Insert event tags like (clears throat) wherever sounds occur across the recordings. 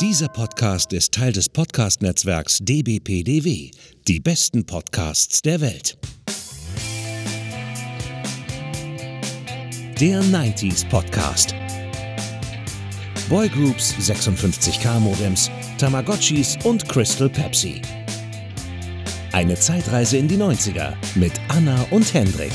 Dieser Podcast ist Teil des Podcast-Netzwerks dbpdw, die besten Podcasts der Welt. Der 90s Podcast. Boygroups, 56K Modems, Tamagotchis und Crystal Pepsi. Eine Zeitreise in die 90er mit Anna und Hendrik.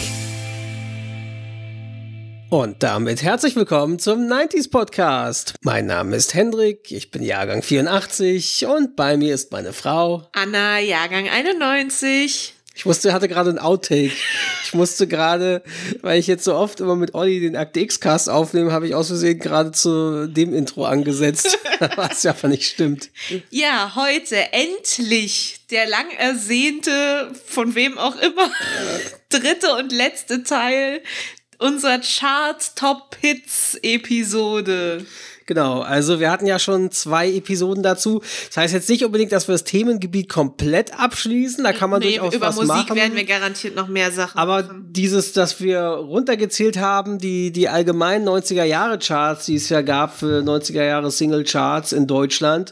Und damit herzlich willkommen zum 90s Podcast. Mein Name ist Hendrik, ich bin Jahrgang 84 und bei mir ist meine Frau Anna, Jahrgang 91. Ich musste, hatte gerade ein Outtake. Ich musste gerade, weil ich jetzt so oft immer mit Olli den Akte X-Cast aufnehme, habe ich aus Versehen gerade zu dem Intro angesetzt, (laughs) was ja einfach nicht stimmt. Ja, heute endlich der lang ersehnte, von wem auch immer, (laughs) dritte und letzte Teil unserer Chart Top Hits Episode. Genau, also wir hatten ja schon zwei Episoden dazu. Das heißt jetzt nicht unbedingt, dass wir das Themengebiet komplett abschließen. Da kann man nee, durchaus über was Musik machen. werden wir garantiert noch mehr Sachen Aber machen. dieses, dass wir runtergezählt haben, die, die allgemeinen 90er Jahre Charts, die es ja gab für 90er Jahre Single Charts in Deutschland.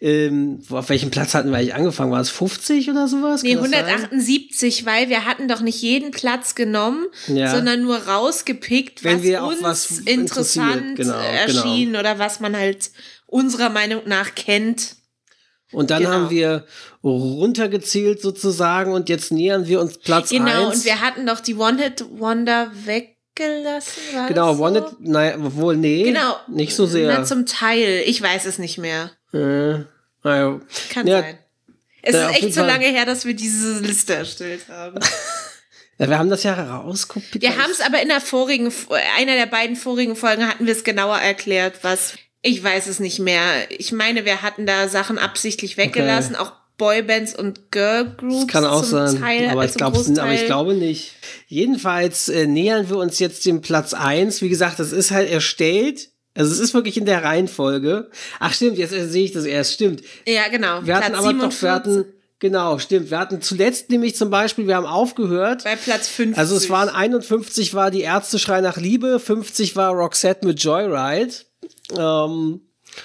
Ähm, auf welchem Platz hatten wir eigentlich angefangen? War es 50 oder sowas? Nee, Kann das sein? 178, weil wir hatten doch nicht jeden Platz genommen, Ja. sondern nur rausgepickt, Wenn was wir auch uns was interessant interessiert. Genau, erschien oder was man halt unserer Meinung nach kennt. Und dann Genau. haben wir runtergezählt sozusagen und jetzt nähern wir uns Platz Genau, 1. und wir hatten doch die One-Hit-Wonder weggelassen. War Genau, so? Wanted, naja, wohl, nee, Genau. nicht so sehr. Na, zum Teil. Ich weiß es nicht mehr. äh, naja. Kann Ja, sein. Es ist echt so lange her, dass wir diese Liste erstellt haben. (laughs) Ja, wir haben das ja rauskopiert. Wir haben es aber in der vorigen, einer der beiden vorigen Folgen hatten wir es genauer erklärt, was. Ich weiß es nicht mehr. Ich meine, wir hatten da Sachen absichtlich weggelassen, auch Boybands und Girlgroups Das kann auch zum sein, Teil, aber, ich glaub, aber ich glaube nicht. Jedenfalls äh, nähern wir uns jetzt dem Platz 1. Wie gesagt, das ist halt erstellt. Also es ist wirklich in der Reihenfolge. Ach stimmt, jetzt äh, sehe ich das erst. Stimmt. Ja, genau. Wir hatten Platz aber 47 doch, wir hatten, genau, stimmt. Wir hatten zuletzt nämlich zum Beispiel, wir haben aufgehört. bei Platz 50. Also es waren 51 war die Ärzteschrei nach Liebe, 50 war Roxette mit Joyride. Ähm,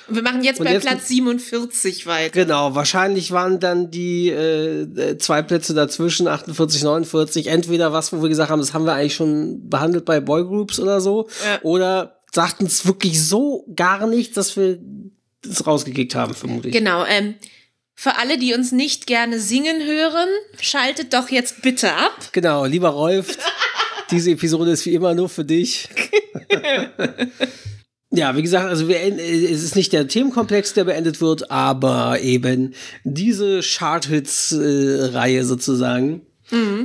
Wir machen jetzt bei jetzt- Platz 47 weiter. Genau, wahrscheinlich waren dann die äh, zwei Plätze dazwischen, 48, 49, entweder was, wo wir gesagt haben, das haben wir eigentlich schon behandelt bei Boygroups oder so, Ja. oder sagten es wirklich so gar nicht, dass wir das rausgekickt haben, vermutlich. Genau. Ähm, für alle, die uns nicht gerne singen hören, schaltet doch jetzt bitte ab. Genau, lieber Rolf, (laughs) diese Episode ist wie immer nur für dich. (laughs) Ja, wie gesagt, also wir, äh, es ist nicht der Themenkomplex, der beendet wird, aber eben diese Chart-Hits-Reihe sozusagen.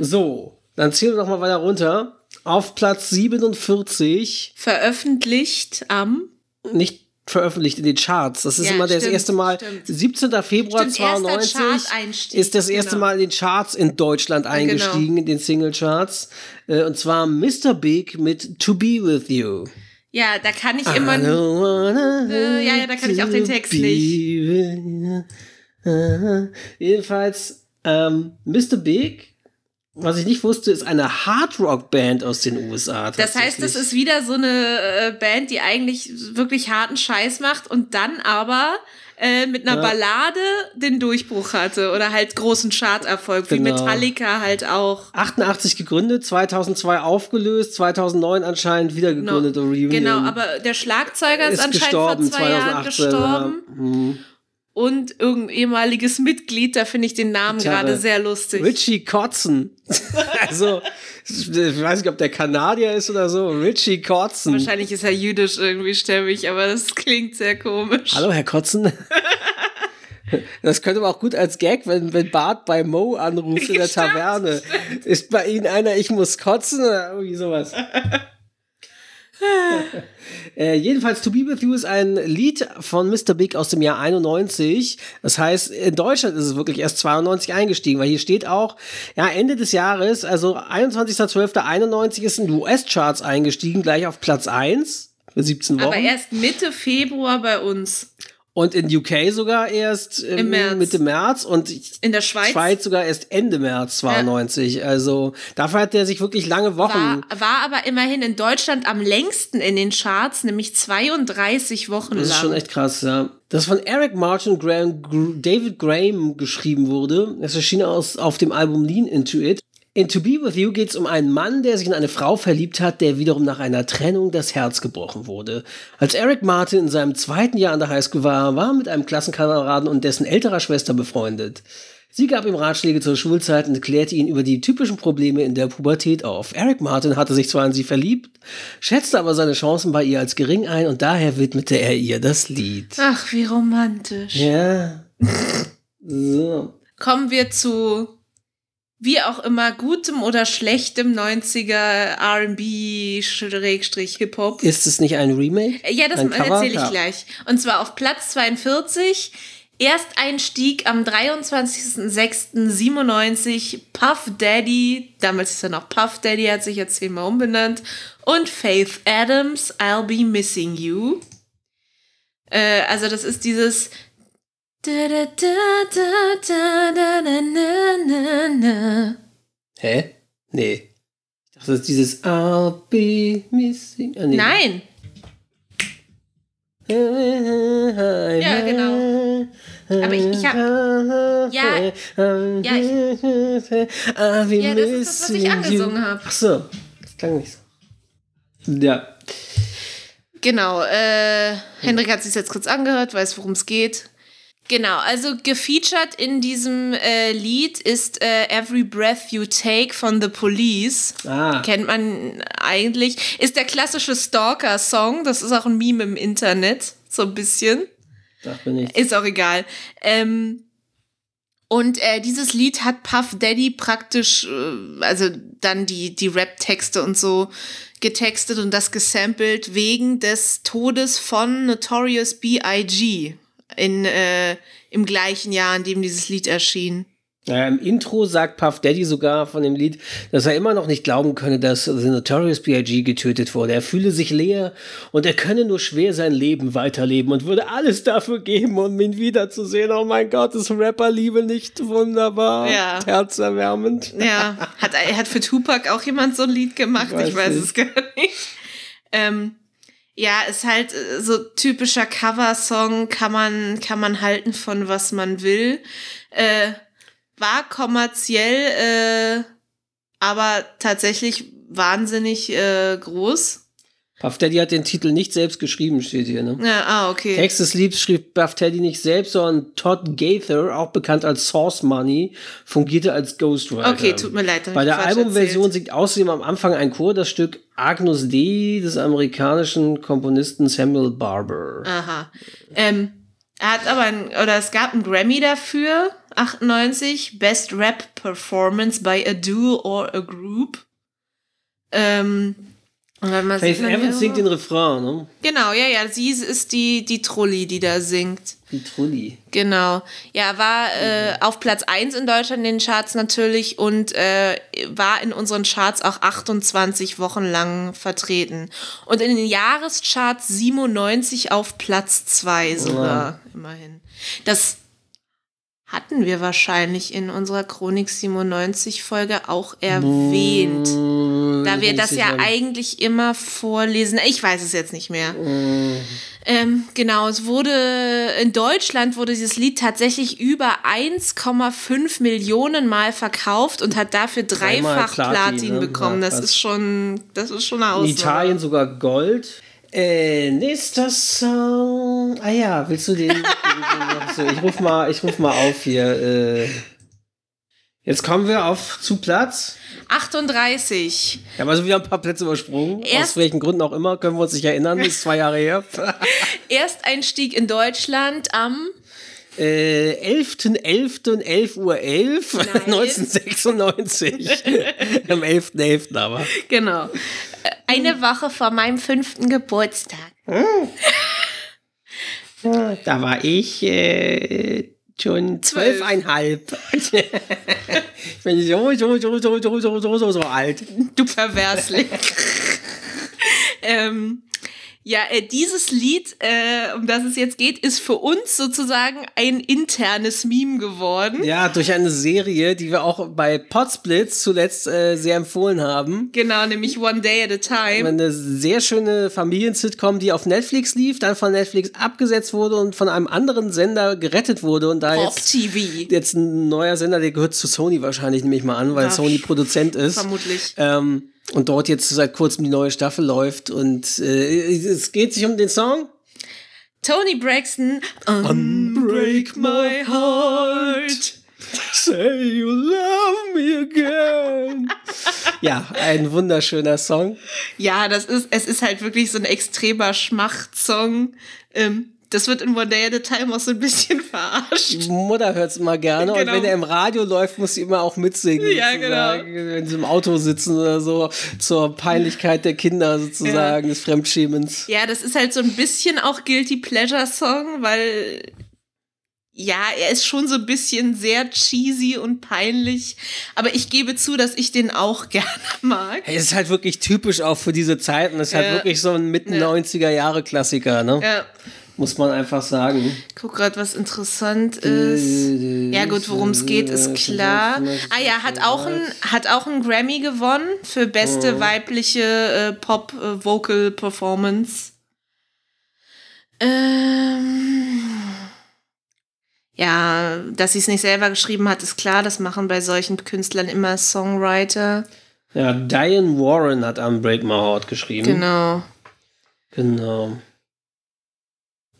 So, dann zählen wir doch mal weiter runter. Auf Platz 47, Veröffentlicht am nicht veröffentlicht in den Charts. Das ist Ja, immer das stimmt, erste Mal, stimmt. 17. Februar Stimmt, erster 92 Chart-Einstieg, ist das erste genau. Mal in den Charts in Deutschland eingestiegen, in den Single-Charts. Äh, Und zwar Mr. Big mit To Be With You. Ja, da kann ich immer. Äh, ja, ja, da kann ich auch den Text you. Äh, Jedenfalls, ähm, Mr. Big, was ich nicht wusste, ist eine Hardrock-Band aus den USA. Das heißt, das ist wieder so eine äh, Band, die eigentlich wirklich harten Scheiß macht und dann aber äh, mit einer Ja. Ballade den Durchbruch hatte oder halt großen Charterfolg, wie Genau. Metallica halt auch. 88 gegründet, 2002 aufgelöst, 2009 anscheinend wieder gegründet. Genau. Reunion. Genau, aber der Schlagzeuger ist, ist anscheinend gestorben vor zwei Jahren 2018. gestorben. Ja. Hm. Und irgendein ehemaliges Mitglied, da finde ich den Namen gerade sehr lustig. Richie Kotzen. (laughs) also, ich weiß nicht, ob der Kanadier ist oder so. Richie Kotzen. Wahrscheinlich ist er jüdisch irgendwie stämmig, aber das klingt sehr komisch. Hallo, Herr Kotzen. (laughs) Das könnte man auch gut als Gag, wenn, wenn Bart bei Mo anruft in der Taverne. Ist bei Ihnen einer, ich muss kotzen oder irgendwie sowas. (laughs) (laughs) äh, jedenfalls, To Be With You ist ein Lied von Mr. Big aus dem Jahr 91. Das heißt, in Deutschland ist es wirklich erst 92 eingestiegen, weil hier steht auch, ja, Ende des Jahres, also 21.12.91 ist in die US-Charts eingestiegen, gleich auf Platz 1 für 17 Wochen. Aber erst Mitte Februar bei uns. Und in UK sogar erst ähm. Mitte März und In der Schweiz Schweiz sogar erst Ende März 92. Also dafür hat der sich wirklich lange Wochen. war, war aber immerhin in Deutschland am längsten in den Charts, nämlich 32 Wochen Das ist lang. schon echt krass, ja. Das von Eric Martin Graham, Gr David Graham geschrieben wurde. Es erschien aus, auf dem Album Lean Into It. In To Be With You geht es um einen Mann, der sich in eine Frau verliebt hat, der wiederum nach einer Trennung das Herz gebrochen wurde. Als Eric Martin in seinem zweiten Jahr an der Highschool war, war er mit einem Klassenkameraden und dessen älterer Schwester befreundet. Sie gab ihm Ratschläge zur Schulzeit und klärte ihn über die typischen Probleme in der Pubertät auf. Eric Martin hatte sich zwar in sie verliebt, schätzte aber seine Chancen bei ihr als gering ein und daher widmete er ihr das Lied. Ach, wie romantisch. Ja. (laughs) So. Kommen wir zu wie auch immer gutem oder schlechtem 90er R&B Schrägstrich Hip-Hop. Ist es nicht ein Remake? Ja, das erzähle ich Ja. gleich. Und zwar auf Platz 42, Ersteinstieg am 23.06.97, Puff Daddy, damals ist er noch Puff Daddy, hat sich jetzt zehnmal umbenannt, und Faith Adams, I'll Be Missing You. Äh, also das ist dieses Hä? Nee. Ich dachte, das ist dieses I'll be missing. Ah, nee. Nein, Ja, genau. Aber ich- ich hab- Ja. Ja, ja, Ja, das ist das, was ich angesungen hab. Ach so, das klang nicht so. Ja. Genau, äh, Hendrik hat sich jetzt kurz angehört, weiß, worum es geht. Genau, also gefeatured in diesem äh, Lied ist äh, Every Breath You Take von The Police. Ah, Kennt man eigentlich. Ist der klassische Stalker-Song. Das ist auch ein Meme im Internet, so ein bisschen. dachte mir nicht. Ist auch egal. Ähm, und äh, dieses Lied hat Puff Daddy praktisch, äh, also dann die, die Rap-Texte und so getextet und das gesampelt wegen des Todes von Notorious B.I.G. In, äh, im gleichen Jahr, in dem dieses Lied erschien. Ja, Im Intro sagt Puff Daddy sogar von dem Lied, dass er immer noch nicht glauben könne, dass The Notorious B.I.G. getötet wurde. Er fühle sich leer und er könne nur schwer sein Leben weiterleben und würde alles dafür geben, um ihn wiederzusehen. Oh mein Gott, ist Rapperliebe nicht wunderbar? Ja. Herzerwärmend. Ja, hat, hat für Tupac auch jemand so ein Lied gemacht? Ich weiß Ich weiß es gar nicht. Ähm, ja, ist halt äh, so typischer Coversong, kann man, kann man halten von was man will. Äh, war kommerziell, äh, aber tatsächlich wahnsinnig äh, groß. Puff Daddy hat den Titel nicht selbst geschrieben, steht hier. Ne? Ja, ah, okay. Text des Lieds schrieb Puff Daddy nicht selbst, sondern Todd Gaither, auch bekannt als Source Money, fungierte als Ghostwriter. Okay, tut mir leid. Bei der Albumversion singt außerdem am Anfang ein Chor das Stück Agnus Dei des amerikanischen Komponisten Samuel Barber. Aha. Ähm, er hat aber ein, oder es gab einen Grammy dafür, 98, Best Rap Performance by a Duo or a Group. Ähm, Faith Evans ja- singt den Refrain, ne? Genau, ja, ja, sie ist die, die Trulli, die da singt. Die Trulli. Genau. Ja, war äh, auf Platz 1 in Deutschland in den Charts natürlich und äh, war in unseren Charts auch 28 Wochen lang vertreten. Und in den Jahrescharts 97 auf Platz 2 sogar, immerhin. Das hatten wir wahrscheinlich in unserer Chronik 97 Folge auch erwähnt. Da wir das ja eigentlich immer vorlesen. Ich weiß es jetzt nicht mehr. Ähm, genau, es wurde in Deutschland wurde dieses Lied tatsächlich über 1,5 Millionen Mal verkauft und hat dafür dreifach Platin, Platin, ne? bekommen. Ja, das ist schon, das ist schon eine In Ausnahme. Italien sogar Gold. Äh, nächster Song. Ah ja, willst du den? den, den so, ich ruf mal, ich ruf mal auf hier. Äh. Jetzt kommen wir auf zu Platz. 38. Wir haben also wieder ein paar Plätze übersprungen. Erst- aus welchen Gründen auch immer, können wir uns nicht erinnern. Ist zwei Jahre her. (laughs) Ersteinstieg in Deutschland am äh, 11.11. Uhr 11, 1996. (laughs) (laughs) Am 11.11. .11. aber. Genau. Äh, eine hm. Woche vor meinem fünften Geburtstag. Hm? Da war ich äh, schon zwölfeinhalb. (laughs) ich bin so, so, so, so, so, so, so, so alt. Du Perversling. ähm, ja, äh, dieses Lied, äh, um das es jetzt geht, ist für uns sozusagen ein internes Meme geworden. Ja, durch eine Serie, die wir auch bei Potsblitz zuletzt äh, sehr empfohlen haben. Genau, nämlich One Day at a Time. Eine sehr schöne Familiensitcom, die auf Netflix lief, dann von Netflix abgesetzt wurde und von einem anderen Sender gerettet wurde. Und da Pop jetzt, TV. jetzt ein neuer Sender, der gehört zu Sony wahrscheinlich, nehme ich mal an, weil Ja, Sony Produzent ist. Vermutlich. Ähm, und dort jetzt seit kurzem die neue Staffel läuft. Und äh, es geht sich um den Song. Tony Braxton, Unbreak My Heart. Say you love me again. (laughs) ja, ein wunderschöner Song. Ja, das ist, es ist halt wirklich so ein extremer Schmachtsong. Ähm, das wird in One Day at a Time auch so ein bisschen (laughs) verarscht. Mutter hört's immer gerne Genau. und wenn er im Radio läuft, muss sie immer auch mitsingen. Ja, sozusagen, Wenn sie im Auto sitzen oder so, zur Peinlichkeit der Kinder sozusagen, des Fremdschämens. Ja, das ist halt so ein bisschen auch Guilty Pleasure Song, weil ja, er ist schon so ein bisschen sehr cheesy und peinlich, aber ich gebe zu, dass ich den auch (laughs) gerne mag. Hey, es ist halt wirklich typisch auch für diese Zeiten. Es ist halt Ja. wirklich so ein Mitten Ja. 90er Jahre Klassiker, ne? Ja, Muss man einfach sagen. guck grad, was interessant ist. Ja gut, worum es geht, ist klar. Ah ja, hat auch ein, hat auch einen Grammy gewonnen für beste weibliche äh, Pop-Vocal-Performance. Ähm, ja, dass sie es nicht selber geschrieben hat, ist klar. Das machen bei solchen Künstlern immer Songwriter. Ja, Diane Warren hat Unbreak My Heart geschrieben. Genau. Genau.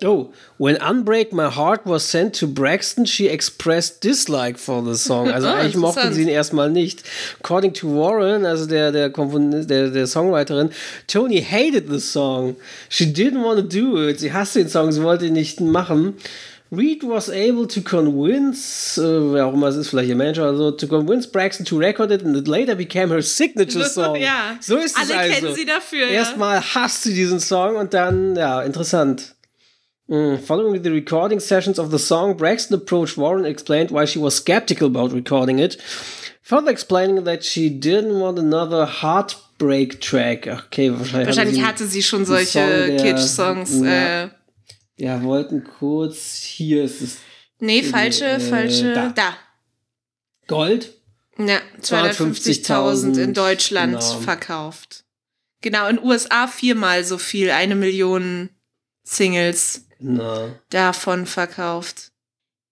Oh, when Unbreak My Heart was sent to Braxton, she expressed dislike for the song. Also Ah, (laughs) eigentlich mochte interessant. sie ihn erstmal nicht. According to Warren, also der, der, der, der Songwriterin, Tony hated the song. She didn't want to do it. Sie hasste den Song, sie wollte ihn nicht machen. Reed was able to convince, äh, wer auch immer es ist, vielleicht ihr Manager oder so, to convince Braxton to record it and it later became her signature song. Ja. So ist es Alle also. kennen sie dafür, ja. Erstmal hasst sie diesen Song und dann, ja, interessant. Mm, Following the recording sessions of the song, Braxton approached Warren and explained why she was skeptical about recording it, further explaining that she didn't want another heartbreak track. Okay, wahrscheinlich, Wahrscheinlich sie, hatte sie schon solche Kitsch-Songs. Ja. Äh, Ja, wollten kurz, hier ist es nee, falsche, Äh, falsche. da. da. Gold. Ja, 250.000 in Deutschland Genau. verkauft. Genau, in USA viermal so viel, eine Million Singles Genau. davon verkauft.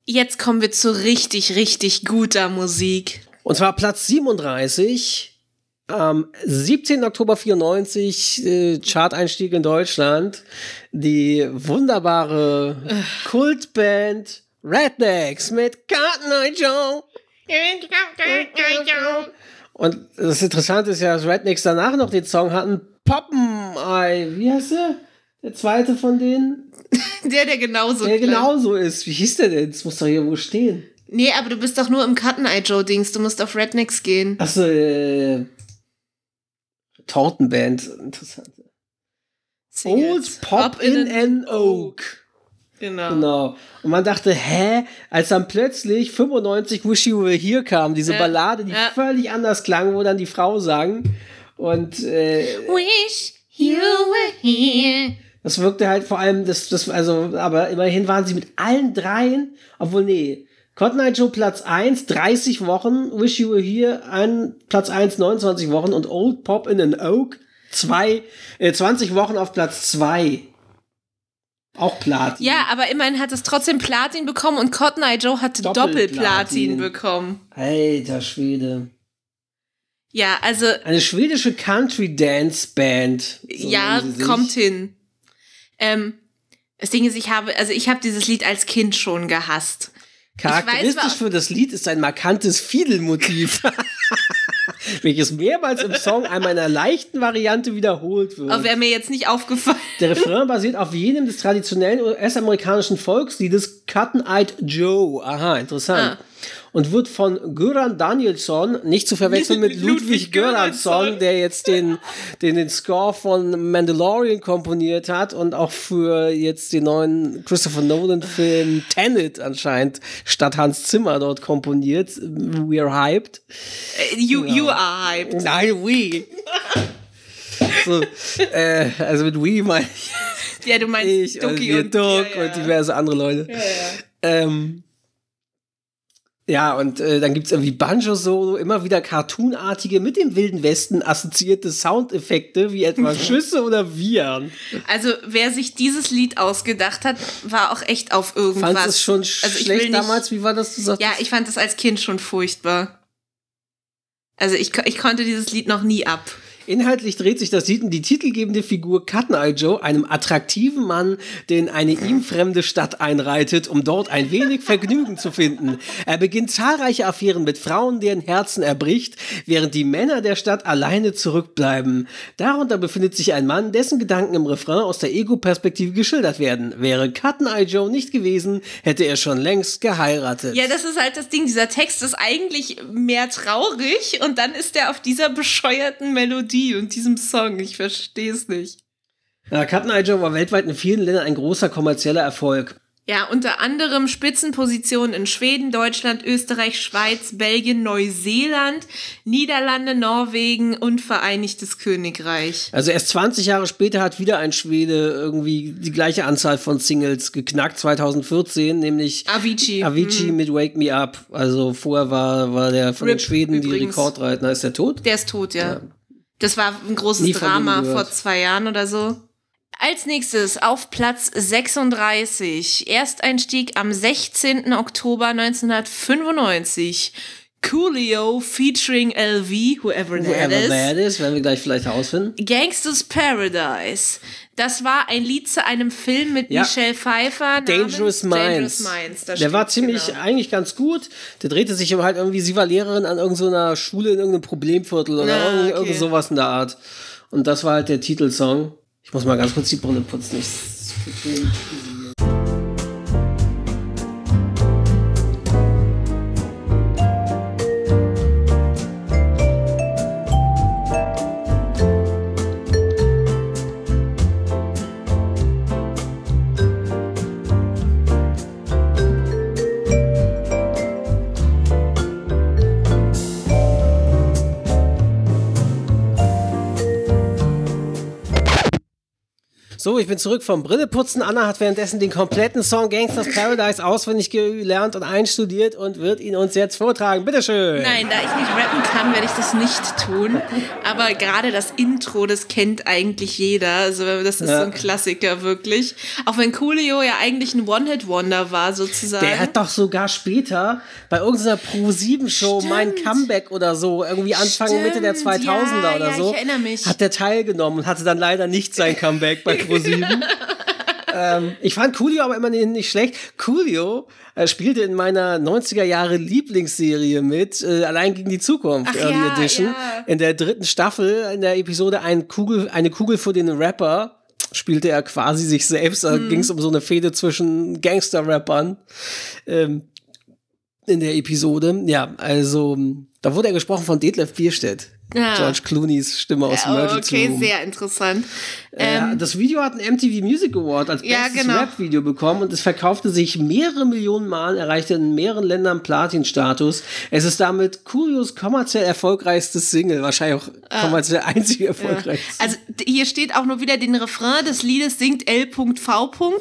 Jetzt kommen wir zu richtig, richtig guter Musik. Und zwar Platz 37. Am 17. Oktober 94, äh, Chart-Einstieg in Deutschland. Die wunderbare Kultband Rednecks mit Cotton Eye Joe. Und das Interessante ist ja, dass Rednecks danach noch den Song hatten. Poppeneye, wie heißt der? Der zweite von denen? (laughs) Der, der genauso Der klang. genauso ist. Wie hieß der denn? Das muss doch hier wo stehen. Nee, aber du bist doch nur im Cotton Eye Joe Dings. Du musst auf Rednecks gehen. Achso, äh. Tortenband. Interessant. Old Pop in an Oak. Genau. Genau. Und man dachte, hä? Als dann plötzlich 95 Wish You Were Here kam, diese Ja, Ballade, die ja. völlig anders klang, wo dann die Frau sang. Und äh, Wish you were here. Das wirkte halt vor allem, das, das, also, aber immerhin waren sie mit allen dreien, obwohl, nee. Cotton Eye Joe Platz 1, 30 Wochen, Wish You Were Here, ein, Platz 1, 29 Wochen und Old Pop in an Oak, zwei, äh, 20 Wochen auf Platz 2. Auch Platin. Ja, aber immerhin hat es trotzdem Platin bekommen und Cotton Eye Joe hatte Doppelplatin. Doppelplatin bekommen. Alter Schwede. Ja, also Eine schwedische Country Dance Band. so ja, kommt hin. Ähm, das Ding ist, ich habe, also ich habe dieses Lied als Kind schon gehasst. Charakteristisch weiß, für das Lied ist ein markantes Fiedelmotiv, (laughs) welches mehrmals im Song einmal in einer leichten Variante wiederholt wird. Aber wäre mir jetzt nicht aufgefallen. Der Refrain basiert auf jenem des traditionellen US-amerikanischen Volksliedes Cotton-Eyed Joe. Aha, interessant. Ah. Und wird von Göran Danielsson, nicht zu verwechseln mit Ludwig Göransson, der jetzt den, den, den Score von Mandalorian komponiert hat und auch für jetzt den neuen Christopher Nolan-Film Tenet anscheinend statt Hans Zimmer dort komponiert. We are hyped. Äh, You, you are hyped. Nein, we. so, äh, also mit We meine ich. Ja, du meinst ich, Ducky und, und, Duck ja, ja. und diverse andere Leute. Ja, ja. Ähm, ja, und äh, dann gibt's irgendwie Banjo-Solo, immer wieder cartoonartige, mit dem Wilden Westen assoziierte Soundeffekte, wie etwa (laughs) Schüsse oder Viren. Also, wer sich dieses Lied ausgedacht hat, war auch echt auf irgendwas. Fandest es schon also ich will schlecht damals? Wie war das? Du sagst? Ja, ich fand das als Kind schon furchtbar. Also ich, ich konnte dieses Lied noch nie ab. Inhaltlich dreht sich das Lied um die titelgebende Figur Cotton Eye Joe, einem attraktiven Mann, der in eine ihm fremde Stadt einreitet, um dort ein wenig Vergnügen zu finden. Er beginnt zahlreiche Affären mit Frauen, deren Herzen er bricht, während die Männer der Stadt alleine zurückbleiben. Darunter befindet sich ein Mann, dessen Gedanken im Refrain aus der Ego-Perspektive geschildert werden. Wäre Cotton Eye Joe nicht gewesen, hätte er schon längst geheiratet. Ja, das ist halt das Ding. Dieser Text ist eigentlich mehr traurig und dann ist er auf dieser bescheuerten Melodie und diesem Song. Ich verstehe es nicht. Ja, Cotton Eye Joe war weltweit in vielen Ländern ein großer kommerzieller Erfolg. Ja, unter anderem Spitzenpositionen in Schweden, Deutschland, Österreich, Schweiz, Belgien, Neuseeland, Niederlande, Norwegen und Vereinigtes Königreich. Also erst 20 Jahre später hat wieder ein Schwede irgendwie die gleiche Anzahl von Singles geknackt, 2014, nämlich Avicii. Avicii mit Wake Me Up. Also vorher war, war der von den Rip Schweden die übrigens. Rekordreiter. Ist der tot? Der ist tot, ja. Das war ein großes Nie Drama vor zwei Jahren oder so. Als nächstes auf Platz 36. Ersteinstieg am 16. Oktober 1995. Coolio featuring LV, whoever that Whoever is. that is, werden wir gleich vielleicht herausfinden. Gangsters Paradise. Das war ein Lied zu einem Film mit Ja. Michelle Pfeiffer. Dangerous Minds. Dangerous Minds. der war ziemlich genau. eigentlich ganz gut. Der drehte sich aber halt irgendwie, sie war Lehrerin an irgendeiner Schule in irgendeinem Problemviertel oder Ah, irgend, okay. irgend sowas in der Art. Und das war halt der Titelsong. Ich muss mal ganz kurz die Brille putzen. Ich ich bin zurück vom Brilleputzen. Anna hat währenddessen den kompletten Song Gangsters Paradise auswendig gelernt und einstudiert und wird ihn uns jetzt vortragen. Bitteschön. Nein, da ich nicht rappen kann, werde ich das nicht tun. Aber gerade das Intro, das kennt eigentlich jeder. Also das ist Ja. so ein Klassiker wirklich. Auch wenn Coolio ja eigentlich ein One-Hit-Wonder war sozusagen. Der hat doch sogar später bei irgendeiner Pro-7-Show Stimmt. mein Comeback oder so, irgendwie Anfang Stimmt, Mitte der 2000er ja, oder ja, so, ich erinnere mich. hat der teilgenommen und hatte dann leider nicht sein Comeback bei (laughs) Pro7. (laughs) ähm, ich fand Coolio aber immerhin nicht schlecht. Coolio äh, spielte in meiner 90er Jahre Lieblingsserie mit, äh, Allein gegen die Zukunft, Ach Early ja, Edition. ja. In der dritten Staffel, in der Episode ein Kugel, eine Kugel für den Rapper spielte er quasi sich selbst. Da Mhm. ging es um so eine Fehde zwischen Gangster-Rappern ähm, in der Episode. Ja, also da wurde er gesprochen von Detlef Bierstedt. Ja. George Clooney's Stimme aus Emergency okay, Room. sehr interessant. Ja, Ähm, das Video hat einen MTV Music Award als Ja, bestes genau. Rap-Video bekommen und es verkaufte sich mehrere Millionen Mal, erreichte in mehreren Ländern Platin-Status. Es ist damit Curios kommerziell erfolgreichstes Single, wahrscheinlich auch kommerziell einzig erfolgreichstes. also d- hier steht auch nur wieder den Refrain des Liedes singt L.V.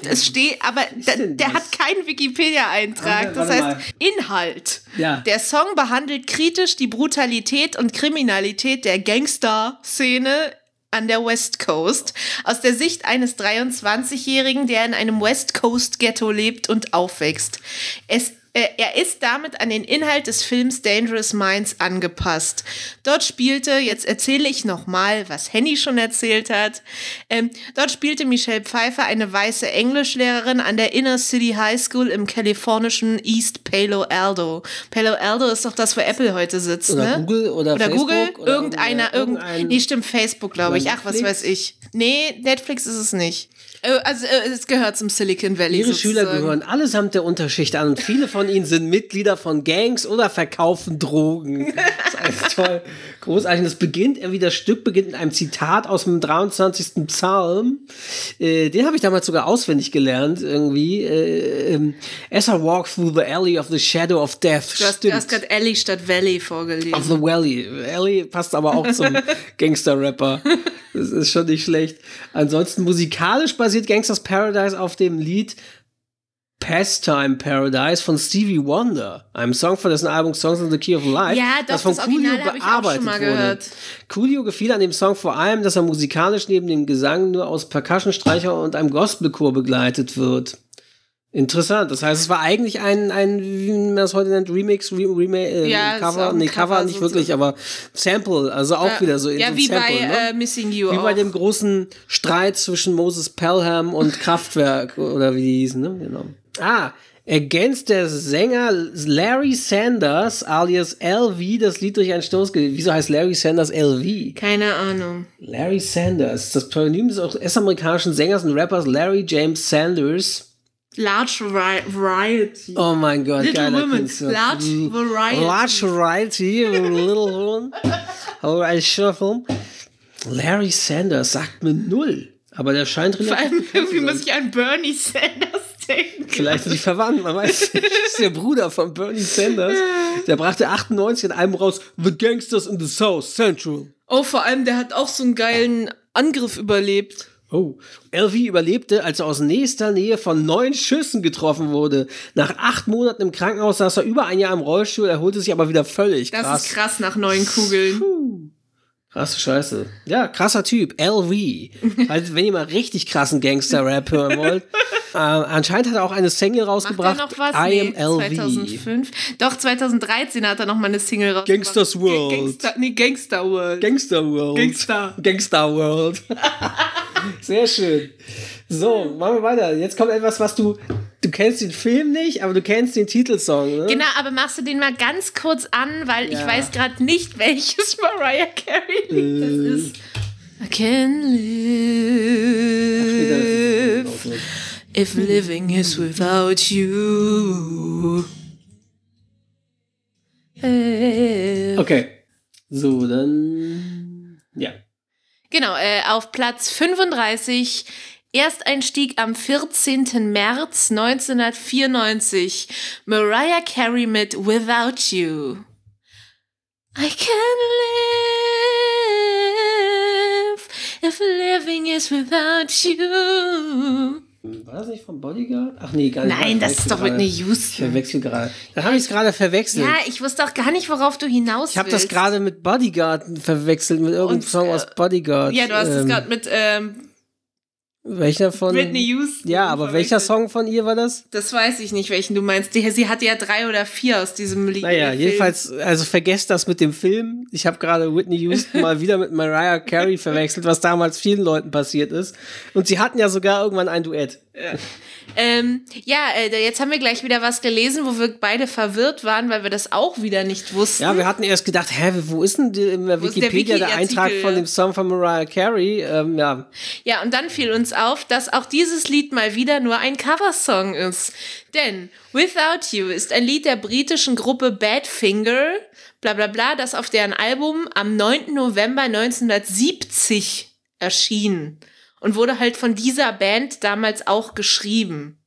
Es steht, aber da, der hat keinen Wikipedia-Eintrag. Ah, Das heißt Inhalt. Ja. Der Song behandelt kritisch die Brutalität und Kriminalität der Gangster-Szene an der West Coast aus der Sicht eines 23-Jährigen, der in einem West Coast Ghetto lebt und aufwächst. Es er ist damit an den Inhalt des Films Dangerous Minds angepasst. Dort spielte, jetzt erzähle ich nochmal, was Henny schon erzählt hat, ähm, dort spielte Michelle Pfeiffer eine weiße Englischlehrerin an der Inner City High School im kalifornischen East Palo Alto. Palo Alto ist doch das, wo Apple heute sitzt, Oder ne? Google oder Oder Facebook Google, oder irgendeiner, irgendein- irgendein, nee, stimmt, Facebook, glaube ich. Ach, was weiß ich. Nee, Netflix ist es nicht. Äh, also äh, es gehört zum Silicon Valley. Ihre sozusagen. Schüler gehören allesamt der Unterschicht an und viele von ihnen sind Mitglieder von Gangs oder verkaufen Drogen. (laughs) Das ist alles toll. Großartig. Und das beginnt, irgendwie das Stück beginnt mit einem Zitat aus dem 23. Psalm. Äh, den habe ich damals sogar auswendig gelernt, irgendwie. Äh, ähm, As I walk through the alley of the shadow of death. Du hast, du hast gerade Ellie statt Valley vorgelesen. Of the Valley. Ellie passt aber auch zum (laughs) Gangster-Rapper. Das ist schon nicht schlecht. Ansonsten musikalisch basiert Gangsters Paradise auf dem Lied Pastime Paradise von Stevie Wonder, einem Song von dessen Album Songs in the Key of Life, Ja, doch, das von das Coolio Original habe ich auch schon bearbeitet mal wurde. gehört. Coolio gefiel an dem Song vor allem, dass er musikalisch neben dem Gesang nur aus Percussionstreicher und einem Gospelchor begleitet wird. Interessant. Das heißt, es war eigentlich ein, ein wie man das heute nennt, Remix, Re Remake, äh, Ja, Cover, nee, Cover Cover nicht wirklich, aber Sample, also auch Ja. wieder so in Ja, so wie Sample, bei ne? äh, Missing You Wie auch. bei dem großen Streit zwischen Moses Pelham und (laughs) Kraftwerk oder wie die hießen, ne? Genau. Ah, ergänzt der Sänger Larry Sanders alias LV das Lied durch einen Stoß. Wieso heißt Larry Sanders LV? Keine Ahnung. Larry Sanders, das Pseudonym des US-amerikanischen Sängers und Rappers Larry James Sanders. Large Vari Variety. Oh mein Gott, Little geiler Women. Künstler. Large Mm. Variety. Large Variety, Little (laughs) Woman. Oh, ein schöner Film. Larry Sanders sagt mir null. Aber der scheint Vor relativ allem bekannt irgendwie muss ich an Bernie Sanders denken. Vielleicht sind die verwandt, man weiß nicht. Das ist der Bruder von Bernie Sanders. Der brachte 98 ein Album raus, The Gangsters in the South Central. Oh, vor allem, der hat auch so einen geilen Angriff überlebt. Oh. LV überlebte, als er aus nächster Nähe von neun Schüssen getroffen wurde. Nach acht Monaten im Krankenhaus saß er über ein Jahr im Rollstuhl, erholte sich aber wieder völlig. Das Krass. ist krass nach neun Kugeln. Krasse Scheiße. Ja, krasser Typ. LV. also, wenn ihr mal richtig krassen Gangster-Rap hören wollt. (laughs) äh, anscheinend hat er auch eine Single Macht er rausgebracht. noch was? I nee, am LV. 2005. Doch, 2013 hat er noch mal eine Single rausgebracht. Gangsters World. Gangster, nee, Gangster World. Gangster World. Gangster. Gangster World. (laughs) Sehr schön. So, machen wir weiter. Jetzt kommt etwas, was du. Du kennst den Film nicht, aber du kennst den Titelsong, ne? Genau, aber machst du den mal ganz kurz an, weil Ja. ich weiß gerade nicht, (laughs) welches Mariah Carey Lied das Äh. ist. I can live es if living is without you. Okay. So, dann. Ja. Genau, äh, auf Platz 35, Ersteinstieg am 14. März 1994, Mariah Carey mit Without You. I can live if living is without you. War das nicht vom Bodyguard? Ach nee, gar nicht. Nein, Ich das ist doch Whitney gerade. Ich Houston. verwechsel gerade. Dann habe ich es gerade verwechselt. Ja, ich wusste auch gar nicht, worauf du hinaus ich habe das gerade mit Bodyguard verwechselt, mit irgendeinem Song äh, aus Bodyguard. Ja, du hast es ähm, gerade mit ähm, Welcher von. Britney Houston. Ja, aber welcher. Song von ihr war das? Das weiß ich nicht, welchen du meinst. Die, sie hatte ja drei oder vier aus diesem Lied. Naja, Film. jedenfalls, also vergesst das mit dem Film. Ich habe gerade Whitney Houston (laughs) mal wieder mit Mariah Carey verwechselt, was damals vielen Leuten passiert ist. Und sie hatten ja sogar irgendwann ein Duett. Ähm, ja, äh, jetzt haben wir gleich wieder was gelesen, wo wir beide verwirrt waren, weil wir das auch wieder nicht wussten. Ja, wir hatten erst gedacht, hä, wo ist denn in der ist der Wikipedia der? Eintrag von dem Song von Mariah Carey? Ähm, ja, Ja, und dann fiel uns auf, dass auch dieses Lied mal wieder nur ein Coversong ist. Denn Without You ist ein Lied der britischen Gruppe Badfinger, bla bla bla, das auf deren Album am 9. November 1970 erschien. Und wurde halt von dieser Band damals auch geschrieben.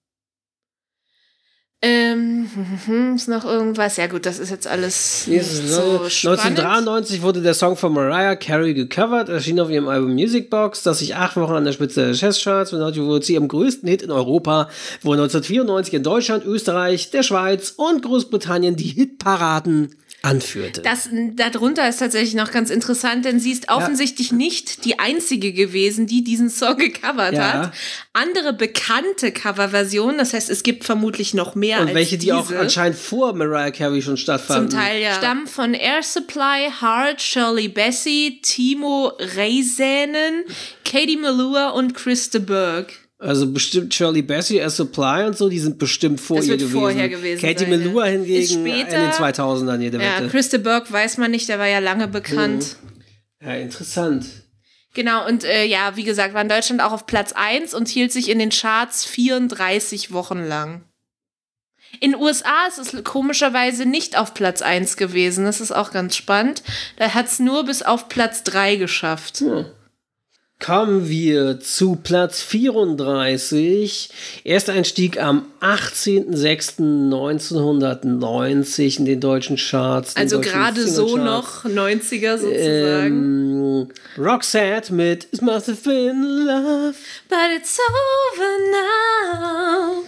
Ähm, (laughs) ist noch irgendwas? Ja gut, das ist jetzt alles Jesus, so ne? spannend. 1993 wurde der Song von Mariah Carey gecovert, erschien auf ihrem Album Music Box, das sich acht Wochen an der Spitze der Chess-Charts heute wurde zu ihrem größten Hit in Europa, wo 1994 in Deutschland, Österreich, der Schweiz und Großbritannien die Hitparaden anführte. Das darunter ist tatsächlich noch ganz interessant, denn sie ist offensichtlich nicht die einzige gewesen, die diesen Song gecovert Ja. hat. Andere bekannte Coverversionen, das heißt, es gibt vermutlich noch mehr und als welche, die diese. auch anscheinend vor Mariah Carey schon stattfanden. zum Teil ja. Stammen von Air Supply, Hart, Shirley Bassey, Timo Reisänen, Katie Malua und Christa Berg. Also bestimmt Shirley Bassey, Air Supply und so, die sind bestimmt vor Das ihr wird gewesen. vorher gewesen Katie sein, ja. Melua hingegen Ist später- in den 2000ern jede Ja, Wette. Christa Berg weiß man nicht, der war ja lange bekannt. Ja, interessant. Genau, und äh, ja, wie gesagt, war in Deutschland auch auf Platz 1 und hielt sich in den Charts 34 Wochen lang. In den USA ist es komischerweise nicht auf Platz 1 gewesen. Das ist auch ganz spannend. Da hat es nur bis auf Platz 3 geschafft. Hm. Kommen wir zu Platz 34. Ersteinstieg am 18.06.1990 in den deutschen Charts. Den also deutschen gerade so noch 90er sozusagen. Ähm, Roxette mit It Must Have Been Love. But it's over now.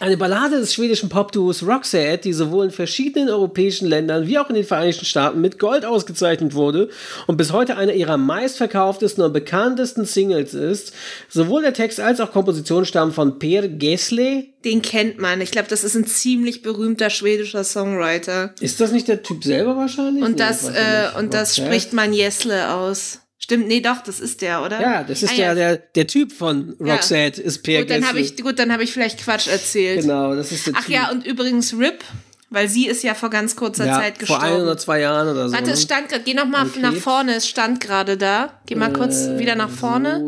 Eine Ballade des schwedischen Popduos Roxette, die sowohl in verschiedenen europäischen Ländern wie auch in den Vereinigten Staaten mit Gold ausgezeichnet wurde und bis heute einer ihrer meistverkauftesten und bekanntesten Singles ist. Sowohl der Text als auch Komposition stammen von Per Gessle. Den kennt man. Ich glaube, das ist ein ziemlich berühmter schwedischer Songwriter. Ist das nicht der Typ selber wahrscheinlich? Und das, äh, und das spricht man Jesle aus. Stimmt, nee, doch, das ist der, oder? Ja, das ist Ah, der, ja. der, der Typ von Ja. Roxette, ist Per Gut, dann habe Gessle. ich, gut, dann habe ich vielleicht Quatsch erzählt. Genau, das ist der Ach Typ. ja, und übrigens Rip, weil sie ist ja vor ganz kurzer ja, Zeit vor gestorben. ein oder zwei Jahren oder so. Warte, ne? es stand gerade, geh noch mal An nach vorne, es stand gerade da. Geh mal kurz wieder nach vorne.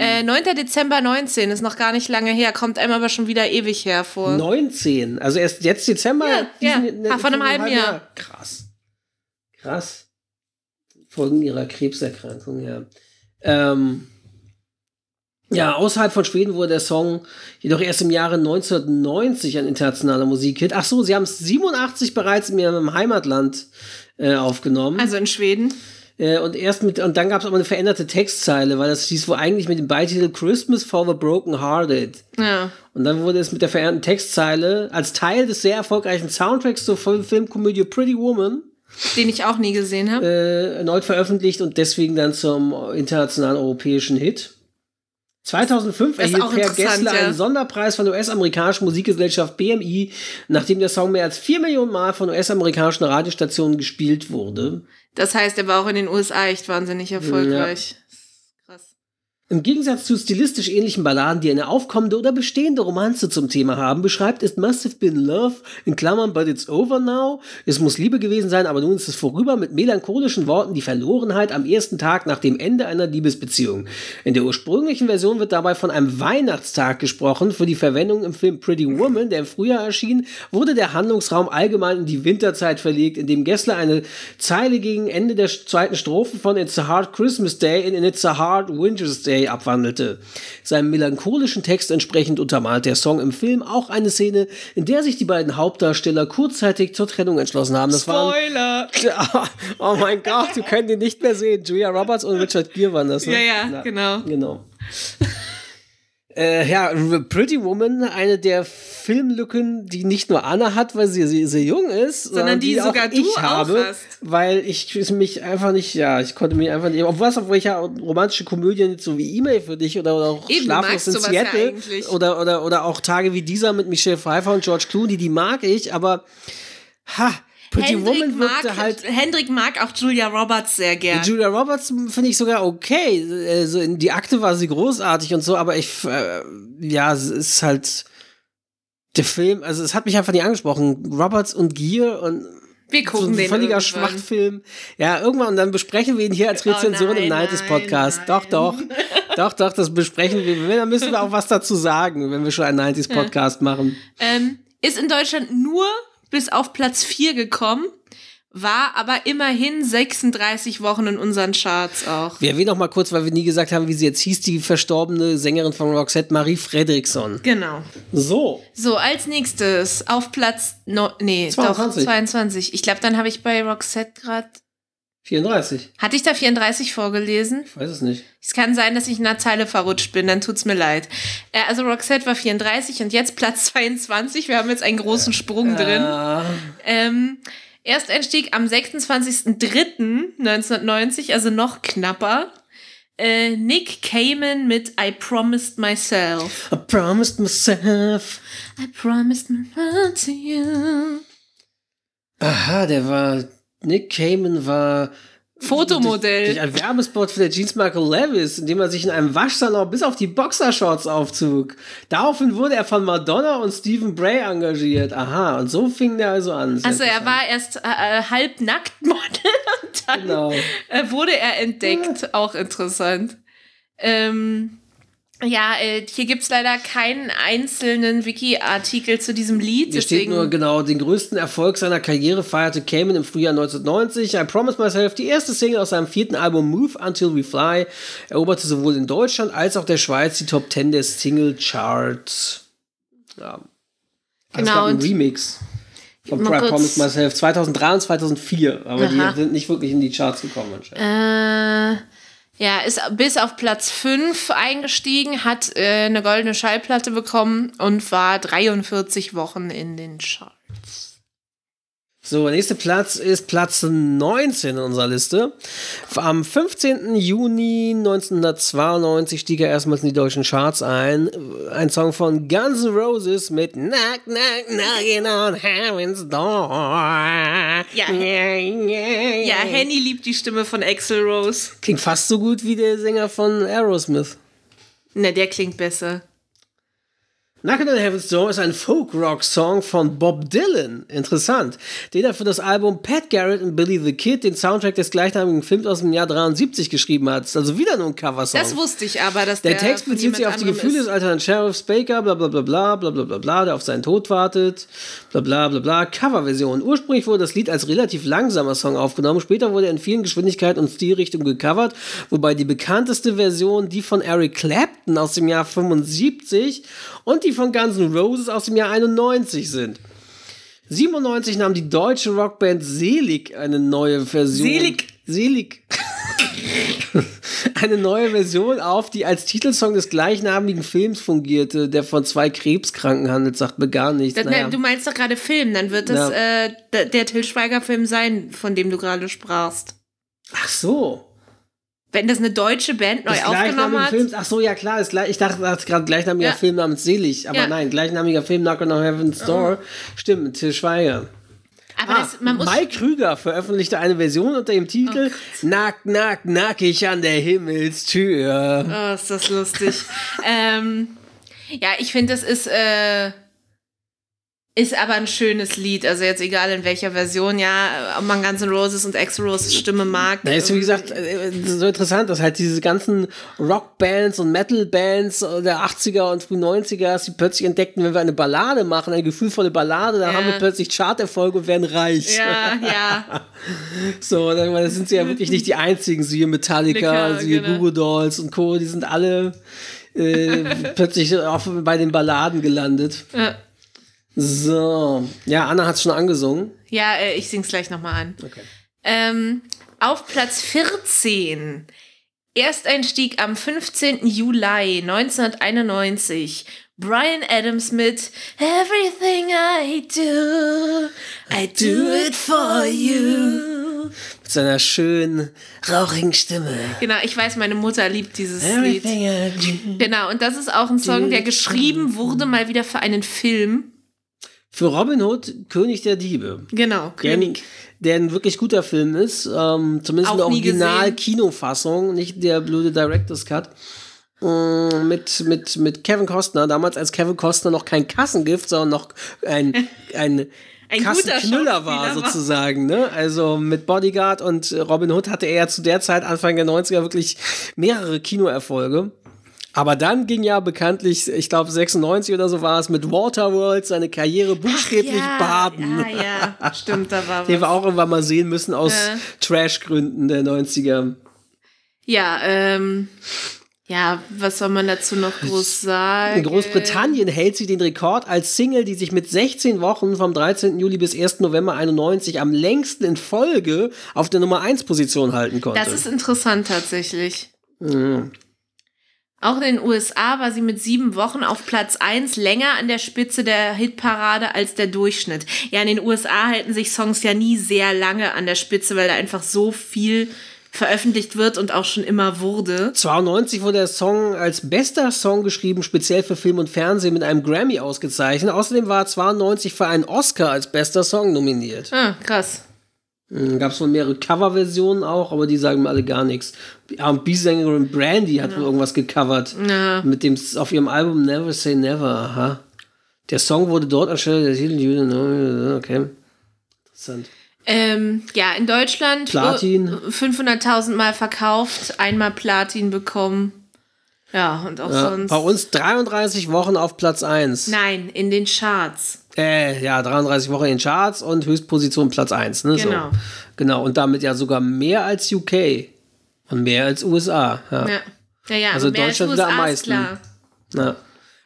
Äh, 9. Dezember 19 ist noch gar nicht lange her, kommt einem aber schon wieder ewig hervor. 19. Also erst jetzt Dezember? Ja, ja. diesen- Ah, von einem halben Jahr. Krass. Krass. Folgen ihrer Krebserkrankung, ja. Ähm, ja, außerhalb von Schweden wurde der Song jedoch erst im Jahre 1990 ein internationaler Musikhit. Ach so, sie haben es 87 bereits in ihrem Heimatland äh, aufgenommen. Also in Schweden. Äh, und erst mit, und dann gab es aber eine veränderte Textzeile, weil das hieß wohl eigentlich mit dem Beititel Christmas for the Broken Hearted. Ja. Und dann wurde es mit der veränderten Textzeile als Teil des sehr erfolgreichen Soundtracks zur Film- Filmkomödie Pretty Woman Den ich auch nie gesehen habe. äh, erneut veröffentlicht und deswegen dann zum internationalen europäischen Hit. 2005 Das ist erhielt Per interessant, Gessler ja. einen Sonderpreis von der US-amerikanischen Musikgesellschaft BMI, nachdem der Song mehr als 4 Millionen Mal von US-amerikanischen Radiostationen gespielt wurde. Das heißt, er war auch in den USA echt wahnsinnig erfolgreich. Krass. Im Gegensatz zu stilistisch ähnlichen Balladen, die eine aufkommende oder bestehende Romanze zum Thema haben, beschreibt It Must Have Been Love, in Klammern, but it's over now. Es muss Liebe gewesen sein, aber nun ist es vorüber mit melancholischen Worten die Verlorenheit am ersten Tag nach dem Ende einer Liebesbeziehung. In der ursprünglichen Version wird dabei von einem Weihnachtstag gesprochen. Für die Verwendung im Film Pretty Woman, der im Frühjahr erschien, wurde der Handlungsraum allgemein in die Winterzeit verlegt, indem Gessler eine Zeile gegen Ende der zweiten Strophe von It's a Hard Christmas Day in It's a Hard Winter's Day abwandelte. Seinem melancholischen Text entsprechend untermalt der Song im Film auch eine Szene, in der sich die beiden Hauptdarsteller kurzzeitig zur Trennung entschlossen haben. Das waren Spoiler! Oh mein Gott, du könnt ihn nicht mehr sehen. Julia Roberts und Richard Gere waren das. Ne? Ja, ja, Na, genau. Genau. Äh, ja, Pretty Woman, eine der Filmlücken, die nicht nur Anna hat, weil sie sehr, sehr jung ist, sondern, die auch sogar ich du habe, hast. weil ich mich einfach nicht, ja, ich konnte mich einfach nicht, obwohl obwohl ich ja romantische Komödien jetzt so wie E-Mail für dich oder, oder auch Eben, Schlaflos in ja Seattle eigentlich. oder, oder, oder auch Tage wie dieser mit Michelle Pfeiffer und George Clooney, die mag ich, aber ha, Pretty Hendrik Woman mag, wirkte halt Hendrik mag auch Julia Roberts sehr gern. Julia Roberts finde ich sogar okay. Also in die Akte war sie großartig und so, aber ich, äh, ja, es ist halt der Film, also es hat mich einfach nicht angesprochen. Roberts und Gier und Wir so gucken ein den völliger irgendwann. Schwachfilm. Ja, irgendwann und dann besprechen wir ihn hier als Oh Rezension im nein, 90s nein, Podcast. nein. Doch, doch. doch, doch, das besprechen wir. Dann müssen wir auch was dazu sagen, wenn wir schon einen 90s Podcast machen. Ähm, ist in Deutschland nur bis auf Platz 4 gekommen, war aber immerhin 36 Wochen in unseren Charts auch. Wir erwähnen noch mal kurz, weil wir nie gesagt haben, wie sie jetzt hieß, die verstorbene Sängerin von Roxette, Marie Fredriksson. Genau. So. So, als nächstes auf Platz no, nee, 22. doch 22. Ich glaube, dann habe ich bei Roxette gerade 34. hatte ich da 34 vorgelesen? Ich weiß es nicht. Es kann sein, dass ich in einer Zeile verrutscht bin, dann tut's mir leid. Äh, also Roxette war 34 und jetzt Platz 22. Wir haben jetzt einen großen Sprung drin. Ah. Ähm, Ersteinstieg am 26.03.1990, also noch knapper. Äh, Nick Cayman mit I Promised Myself. I promised myself. I promised myself to you. Aha, der war. Nick Cayman war. Fotomodell. Durch ein Werbespot für der Jeansmarke Levis, in dem er sich in einem Waschsalon bis auf die Boxershorts aufzog. Daraufhin wurde er von Madonna und Stephen Bray engagiert. Aha, und so fing der also an. Also er war erst äh, äh, halb nackt Model (laughs) und dann Genau. äh, wurde er entdeckt. Auch interessant. Ähm, ja, äh, hier gibt es leider keinen einzelnen Wiki-Artikel zu diesem Lied. Hier steht nur genau, den größten Erfolg seiner Karriere feierte Cayman im Frühjahr 1990. I Promise Myself, die erste Single aus seinem vierten Album Move Until We Fly, eroberte sowohl in Deutschland als auch der Schweiz die Top 10 der Single Charts. Ja. Also Genau, Es gab Remix von I Promise Myself 2003 und 2004, aber Aha. die sind nicht wirklich in die Charts gekommen anscheinend. Äh, ja, ist bis auf Platz 5 eingestiegen, hat äh, eine goldene Schallplatte bekommen und war 43 Wochen in den Charts. So, der nächste Platz ist Platz 19 in unserer Liste. Am 15. Juni 1992 stieg er erstmals in die deutschen Charts ein. Ein Song von Guns N' Roses mit Knock, Knock, Knocking on Heaven's Door. Ja. yeah, yeah. Ja, Henny liebt die Stimme von Axel Rose. Klingt fast so gut wie der Sänger von Aerosmith. Ne, der klingt besser. Knockin' on Heaven's Door ist ein Folk-Rock-Song von Bob Dylan. Interessant. Den er für das Album Pat Garrett und Billy the Kid, den Soundtrack des gleichnamigen Films aus dem Jahr 73 geschrieben hat. Also wieder nur ein Coversong. Das wusste ich aber, dass der der Text bezieht sich auf die Gefühle des alternden Sheriffs Baker, bla bla bla bla bla bla bla bla, der auf seinen Tod wartet, bla bla bla bla. Coverversion. Ursprünglich wurde das Lied als relativ langsamer Song aufgenommen, später wurde er in vielen Geschwindigkeiten und Stilrichtungen gecovert, wobei die bekannteste Version die von Eric Clapton aus dem Jahr 75 und die von Guns N' Roses aus dem Jahr 91 sind. 97 nahm die deutsche Rockband Selig eine neue Version. Selig? Selig. eine neue Version auf, die als Titelsong des gleichnamigen Films fungierte, der von zwei Krebskranken handelt, sagt mir gar nichts. Das, Naja. du meinst doch gerade Film, dann wird das Ja. äh, der, der Till Schweiger-Film sein, von dem du gerade sprachst. Ach so. Wenn das eine deutsche Band neu Das aufgenommen hat. Film, ach so, ja klar, ist ich dachte, das ist gerade gleichnamiger Ja. Film namens Selig, aber Ja. nein, gleichnamiger Film Knock on Heaven's Door. Stimmt, Till Schweiger. Aber das, man muss. Mike Krüger veröffentlichte eine Version unter dem Titel Nack, nack, nackig an der Himmelstür. Oh, ist das lustig. (laughs) ähm, ja, ich finde, das ist, äh, ist aber ein schönes Lied. Also jetzt egal in welcher Version, ja, ob man Guns N' Roses und Ex Roses Stimme mag. Na, ist wie gesagt äh, so interessant, dass halt diese ganzen Rockbands und Metalbands der 80er und frühen 90er, die plötzlich entdeckten, wenn wir eine Ballade machen, eine gefühlvolle Ballade, dann Ja. haben wir plötzlich Charterfolge und werden reich. Ja, (laughs) ja. So, dann das sind sie ja wirklich nicht die einzigen, siehe Metallica, Metallica, siehe genau. Google Dolls und Co., die sind alle äh, (laughs) plötzlich auch bei den Balladen gelandet. Ja. So, ja, Anna hat es schon angesungen. Ja, äh, ich sing's gleich nochmal an. Okay. Ähm, auf Platz 14. Ersteinstieg am 15. Juli 1991. Brian Adams mit Everything I do, I do it for you. Mit seiner schönen, rauchigen Stimme. Genau, ich weiß, meine Mutter liebt dieses Lied. Everything I do. Genau, und das ist auch ein Song, der geschrieben wurde mal wieder für einen Film. Für Robin Hood, König der Diebe. Genau, Der, König. der ein wirklich guter Film ist. Ähm, zumindest nie gesehen. Original-Kinofassung, nicht der blöde Director's Cut. Mm, Mit, mit, mit Kevin Costner, damals als Kevin Costner noch kein Kassengift, sondern noch ein, (laughs) ein, Ein Kassenknüller war. sozusagen. Ne? Also mit Bodyguard und Robin Hood hatte er ja zu der Zeit, Anfang der 90er, wirklich mehrere Kinoerfolge. Aber dann ging ja bekanntlich, ich glaube 96 oder so war es, mit Waterworld seine Karriere buchstäblich ja, baden. Ja, ja, stimmt, da war (laughs) Den wir was. auch irgendwann mal sehen müssen aus Ja. Trash-Gründen der 90er. Ja, ähm, ja, was soll man dazu noch groß sagen? In Großbritannien hält sie den Rekord als Single, die sich mit 16 Wochen vom 13. Juli bis 1. November 91 am längsten in Folge auf der Nummer 1 Position halten konnte. Das ist interessant tatsächlich. Mhm. Auch in den USA war sie mit sieben Wochen auf Platz 1 länger an der Spitze der Hitparade als der Durchschnitt. Ja, in den USA halten sich Songs ja nie sehr lange an der Spitze, weil da einfach so viel veröffentlicht wird und auch schon immer wurde. 92 wurde der Song als bester Song geschrieben, speziell für Film und Fernsehen mit einem Grammy ausgezeichnet. Außerdem war er 92 für einen Oscar als bester Song nominiert. Ah, krass. Gab es wohl mehrere Coverversionen auch, aber die sagen mir alle gar nichts. R&B-Sängerin Brandy hat wohl irgendwas gecovert. Ja. Mit dem auf ihrem Album Never Say Never. Aha. Der Song wurde dort anstelle der Titel Okay. Interessant. Ähm, ja, in Deutschland Platin. 500.000 Mal verkauft, einmal Platin bekommen. Ja, und auch Ja, sonst. bei uns 33 Wochen auf Platz 1. Nein, in den Charts. Äh, ja, 33 Wochen in den Charts und Höchstposition Platz 1. Ne? Genau. So. Genau, und damit ja sogar mehr als UK und mehr als USA. Ja. Ja, ja, ja Also mehr Deutschland als wieder am meisten. Klar. Ja.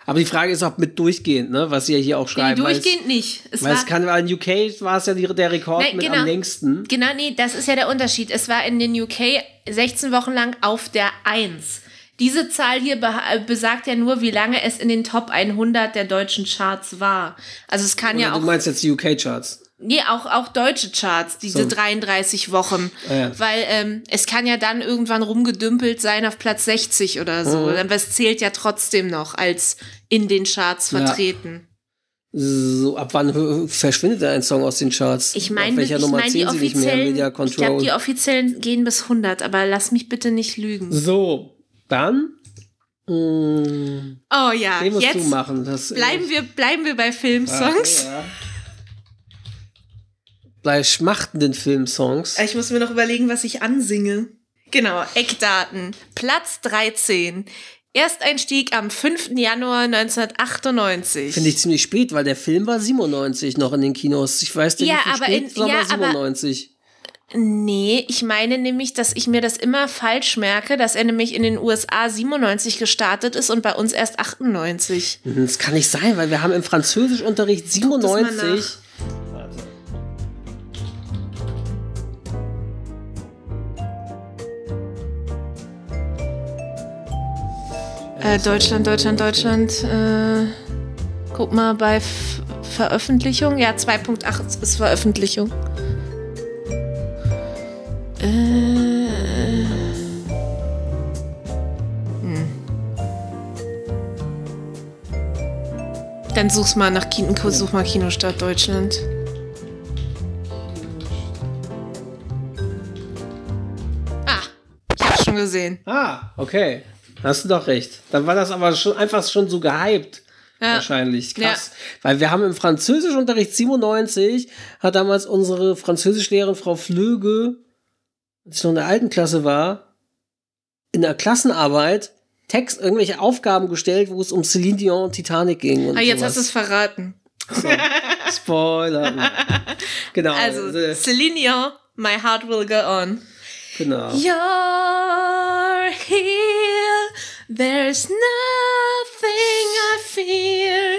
Aber die Frage ist auch mit durchgehend, ne? was sie ja hier auch Nee, schreiben. es- durchgehend nicht. Es Weil war, es kann, weil in UK war es ja die, der Rekord Nein, mit genau. am längsten. Genau, nee, das ist ja der Unterschied. Es war in den UK 16 Wochen lang auf der 1. Diese Zahl hier beha- besagt ja nur, wie lange es in den Top 100 der deutschen Charts war. Also es kann Oder ja du auch, meinst jetzt die UK-Charts. nee, auch, auch deutsche Charts, diese So. 33 Wochen. Ah, ja. Weil ähm, es kann ja dann irgendwann rumgedümpelt sein auf Platz 60 oder so. Mhm. Aber es zählt ja trotzdem noch als in den Charts Ja. vertreten. So, ab wann verschwindet ein Song aus den Charts? Ich meine, ich Nummer mein, die offiziellen, ich glaube, die offiziellen gehen bis 100, aber lass mich bitte nicht lügen. so, dann. Mh, Oh ja, den musst du jetzt machen. Das, bleiben wir, bleiben wir bei Ah, Filmsongs. ja. Bei schmachtenden Filmsongs. Ich muss mir noch überlegen, was ich ansinge. Genau, Eckdaten. Platz 13. Ersteinstieg am 5. Januar 1998. Finde ich ziemlich spät, weil der Film war 97 noch in den Kinos. Ich weiß nicht, Ja, wie viel aber spät, in- ja, aber- 97. Nee, ich meine nämlich, dass ich mir das immer falsch merke, dass er nämlich in den USA 97 gestartet ist und bei uns erst 98. Hm, Das kann nicht sein, weil wir haben im Französischunterricht das mal 97. Äh, Deutschland, Deutschland, Deutschland. Äh, guck mal bei F Veröffentlichung. Ja, 2.8 ist Veröffentlichung. Äh, hm. Dann such's mal nach Kino, such mal Kinostart Deutschland. Ah, ich hab's schon gesehen. Ah, okay. Hast du doch recht. Dann war das aber schon einfach schon so gehypt. Ja. Wahrscheinlich. Krass. Weil wir haben im Französischunterricht 97, hat damals unsere Französischlehrerin Frau Flöge, als ich noch in der alten Klasse war, in der Klassenarbeit Text, irgendwelche Aufgaben gestellt, wo es um Celine Dion und Titanic ging. Und Ah, jetzt sowas. hast du es verraten. Spoiler. (laughs) genau. Also, äh, Celine Dion, My Heart Will Go On. genau. You're here, there's nothing I fear,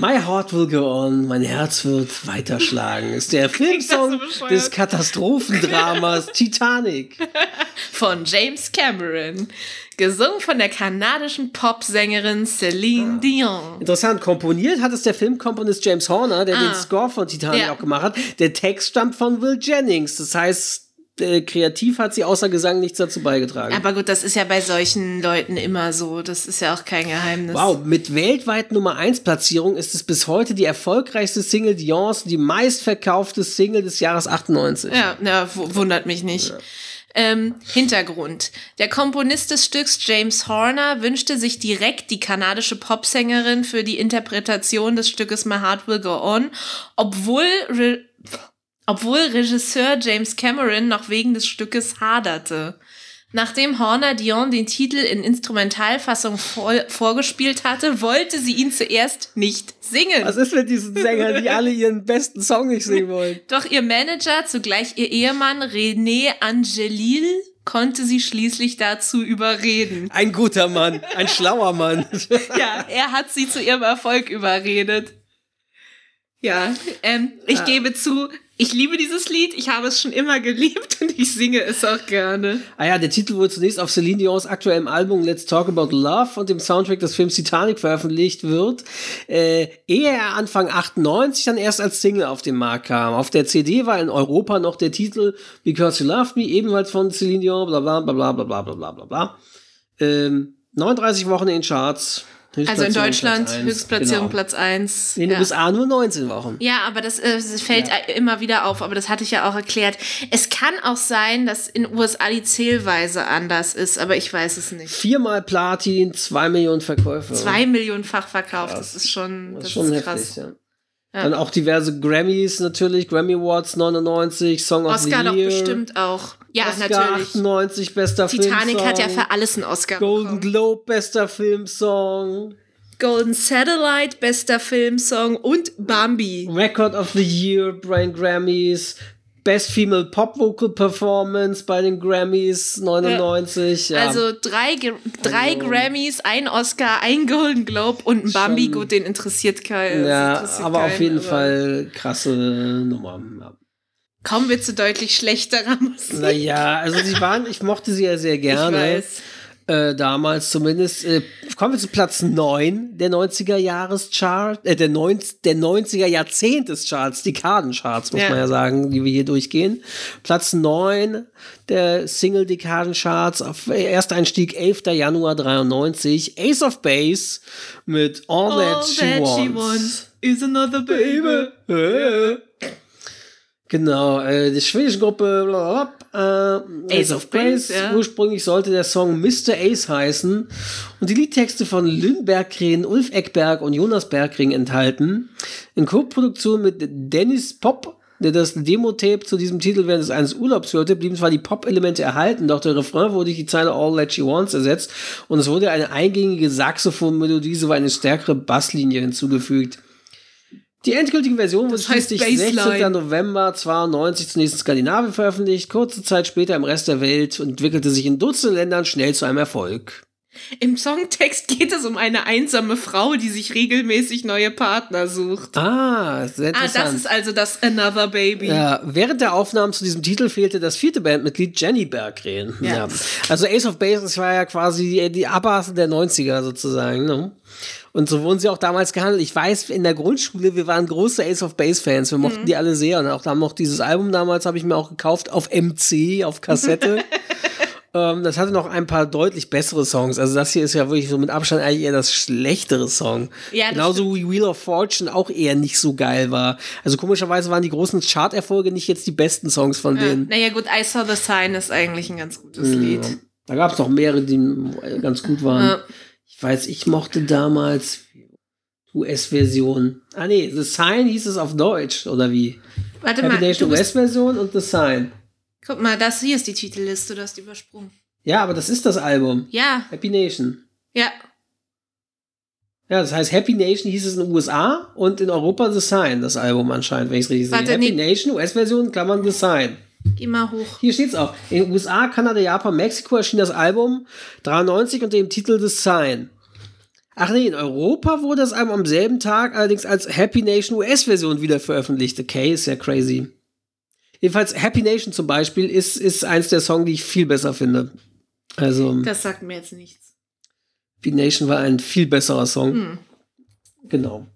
My Heart Will Go On, mein Herz wird weiterschlagen, ist der (laughs) Filmsong bescheuert. des Katastrophendramas (laughs) Titanic. Von James Cameron. Gesungen von der kanadischen Popsängerin Celine Dion. Interessant, komponiert hat es der Filmkomponist James Horner, der den Ah. Score von Titanic Ja. auch gemacht hat. Der Text stammt von Will Jennings, das heißt, äh, kreativ hat sie außer Gesang nichts dazu beigetragen. Aber gut, das ist ja bei solchen Leuten immer so. Das ist ja auch kein Geheimnis. Wow, mit weltweit Nummer 1 Platzierung ist es bis heute die erfolgreichste Single Dions, die meistverkaufte Single des Jahres 98. Ja, ja w- wundert mich nicht. Ähm, Hintergrund. Der Komponist des Stücks James Horner wünschte sich direkt die kanadische Popsängerin für die Interpretation des Stückes My Heart Will Go On, obwohl, Re obwohl Regisseur James Cameron noch wegen des Stückes haderte. Nachdem Horner Dion den Titel in Instrumentalfassung voll vorgespielt hatte, wollte sie ihn zuerst nicht singen. Was ist mit diesen Sängern, die alle ihren besten Song nicht singen (laughs) wollen? Doch ihr Manager, zugleich ihr Ehemann René Angelil, konnte sie schließlich dazu überreden. Ein guter Mann, ein schlauer Mann. (laughs) Ja, er hat sie zu ihrem Erfolg überredet. Ja, ähm, ich Ah. gebe zu, ich liebe dieses Lied, ich habe es schon immer geliebt und ich singe es auch gerne. Ah ja, der Titel wurde zunächst auf Celine Dions aktuellem Album Let's Talk About Love und dem Soundtrack des Films Titanic veröffentlicht wird, äh, ehe er Anfang 98 dann erst als Single auf den Markt kam. Auf der CD war in Europa noch der Titel Because You Loved Me, ebenfalls von Celine Dion, bla bla bla bla bla bla bla bla. Ähm, 39 Wochen in den Charts. Also in Deutschland Platz eins, Höchstplatzierung genau. Platz 1. In den ja. USA nur 19 Wochen. Ja, aber das, äh, das fällt immer wieder auf, aber das hatte ich ja auch erklärt. Es kann auch sein, dass in USA die Zählweise anders ist, aber ich weiß es nicht. Viermal Platin, zwei Millionen Verkäufe. Zwei Millionenfach verkauft, das ist schon, Das das ist schon ist heftig, krass. ja. Dann auch diverse Grammys natürlich, Grammy Awards 99, Song of Oscar the doch Year. bestimmt auch. Ja, Oscar natürlich. 98, bester Titanic Filmsong. hat ja für alles einen Oscar Golden bekommen. Globe, bester Filmsong. Golden Satellite, bester Filmsong und Bambi. Record of the Year, Brain Grammys. Best Female Pop Vocal Performance bei den Grammys 99. Ja. Also drei, drei Also- Grammys, ein Oscar, ein Golden Globe und ein Bambi. Schon- Gut, den interessiert keinen. ja, interessiert aber auf keinen, jeden aber Fall krasse Nummer. Ja. Kommen wir zu deutlich schlechterer Musik. Naja, also sie waren, ich mochte sie ja sehr gerne. Ich weiß. Äh, damals zumindest. Äh, kommen wir zu Platz 9 der 90er Jahreschart, äh, der, 90, der 90er Jahrzehntescharts, Dekadencharts, muss Ja. man ja sagen, die wir hier durchgehen. Platz 9 der Single-Dekadencharts, auf Ersteinstieg 11. Januar 93, Ace of Base mit All, That, She, wants. is another baby. Genau, äh, die schwedische Gruppe blablabla, äh, Ace of Base. ja. Ursprünglich sollte der Song Mr. Ace heißen und die Liedtexte von Lynn Berggren, Ulf Eckberg und Jonas Berggren enthalten. In Co-Produktion mit Dennis Pop, der das Demo-Tape zu diesem Titel während des eines Urlaubs hörte, blieben zwar die Pop-Elemente erhalten, doch der Refrain wurde durch die Zeile All That She Wants ersetzt und es wurde eine eingängige Saxophon-Melodie sowie eine stärkere Basslinie hinzugefügt. Die endgültige Version wurde schließlich 16. Bassline. November 92 zunächst in Skandinavien veröffentlicht, kurze Zeit später im Rest der Welt und entwickelte sich in Dutzenden Ländern schnell zu einem Erfolg. Im Songtext geht es um eine einsame Frau, die sich regelmäßig neue Partner sucht. Ah, sehr Ah, interessant. das ist also das Another Baby. ja, während der Aufnahmen zu diesem Titel fehlte das vierte Bandmitglied Jenny Berggren. Ja. Also Ace of Base, war ja quasi die, Abbasse der 90er sozusagen. Ne? Und so wurden sie auch damals gehandelt. Ich weiß, in der Grundschule, wir waren große Ace of Base Fans. Wir mochten die alle sehr. Und auch haben noch dieses Album damals, habe ich mir auch gekauft auf MC, auf Kassette. (laughs) ähm, das hatte noch ein paar deutlich bessere Songs. Also das hier ist ja wirklich so mit Abstand eigentlich eher das schlechtere Song. Ja, Genauso wie Wheel of Fortune auch eher nicht so geil war. Also komischerweise waren die großen Charterfolge nicht jetzt die besten Songs von Ja. denen. Naja, gut, I Saw the Sign ist eigentlich ein ganz gutes Lied. Da gab es noch mehrere, die ganz gut waren. Ja. Ich weiß, ich mochte damals US-Version. Ah nee, The Sign hieß es auf Deutsch, oder wie? Warte Happy mal, Nation US-Version und The Sign. guck mal, das hier ist die Titelliste, du hast übersprungen. Ja, aber das ist das Album. Ja, Happy Nation. ja. Ja, das heißt, Happy Nation hieß es in den USA und in Europa The Sign, das Album anscheinend, wenn ich es richtig sehe. Warte, Happy nee. Nation, US-Version, Klammern The Sign. Geh mal hoch. Hier steht's auch. In USA, Kanada, Japan, Mexiko erschien das Album 93 unter dem Titel The Sign. Ach nee, in Europa wurde das Album am selben Tag allerdings als Happy Nation US-Version wieder veröffentlicht. Okay, ist ja crazy. Jedenfalls Happy Nation zum Beispiel ist, ist eins der Songs, die ich viel besser finde. Also Das sagt mir jetzt nichts. Happy Nation war ein viel besserer Song. Hm. Genau.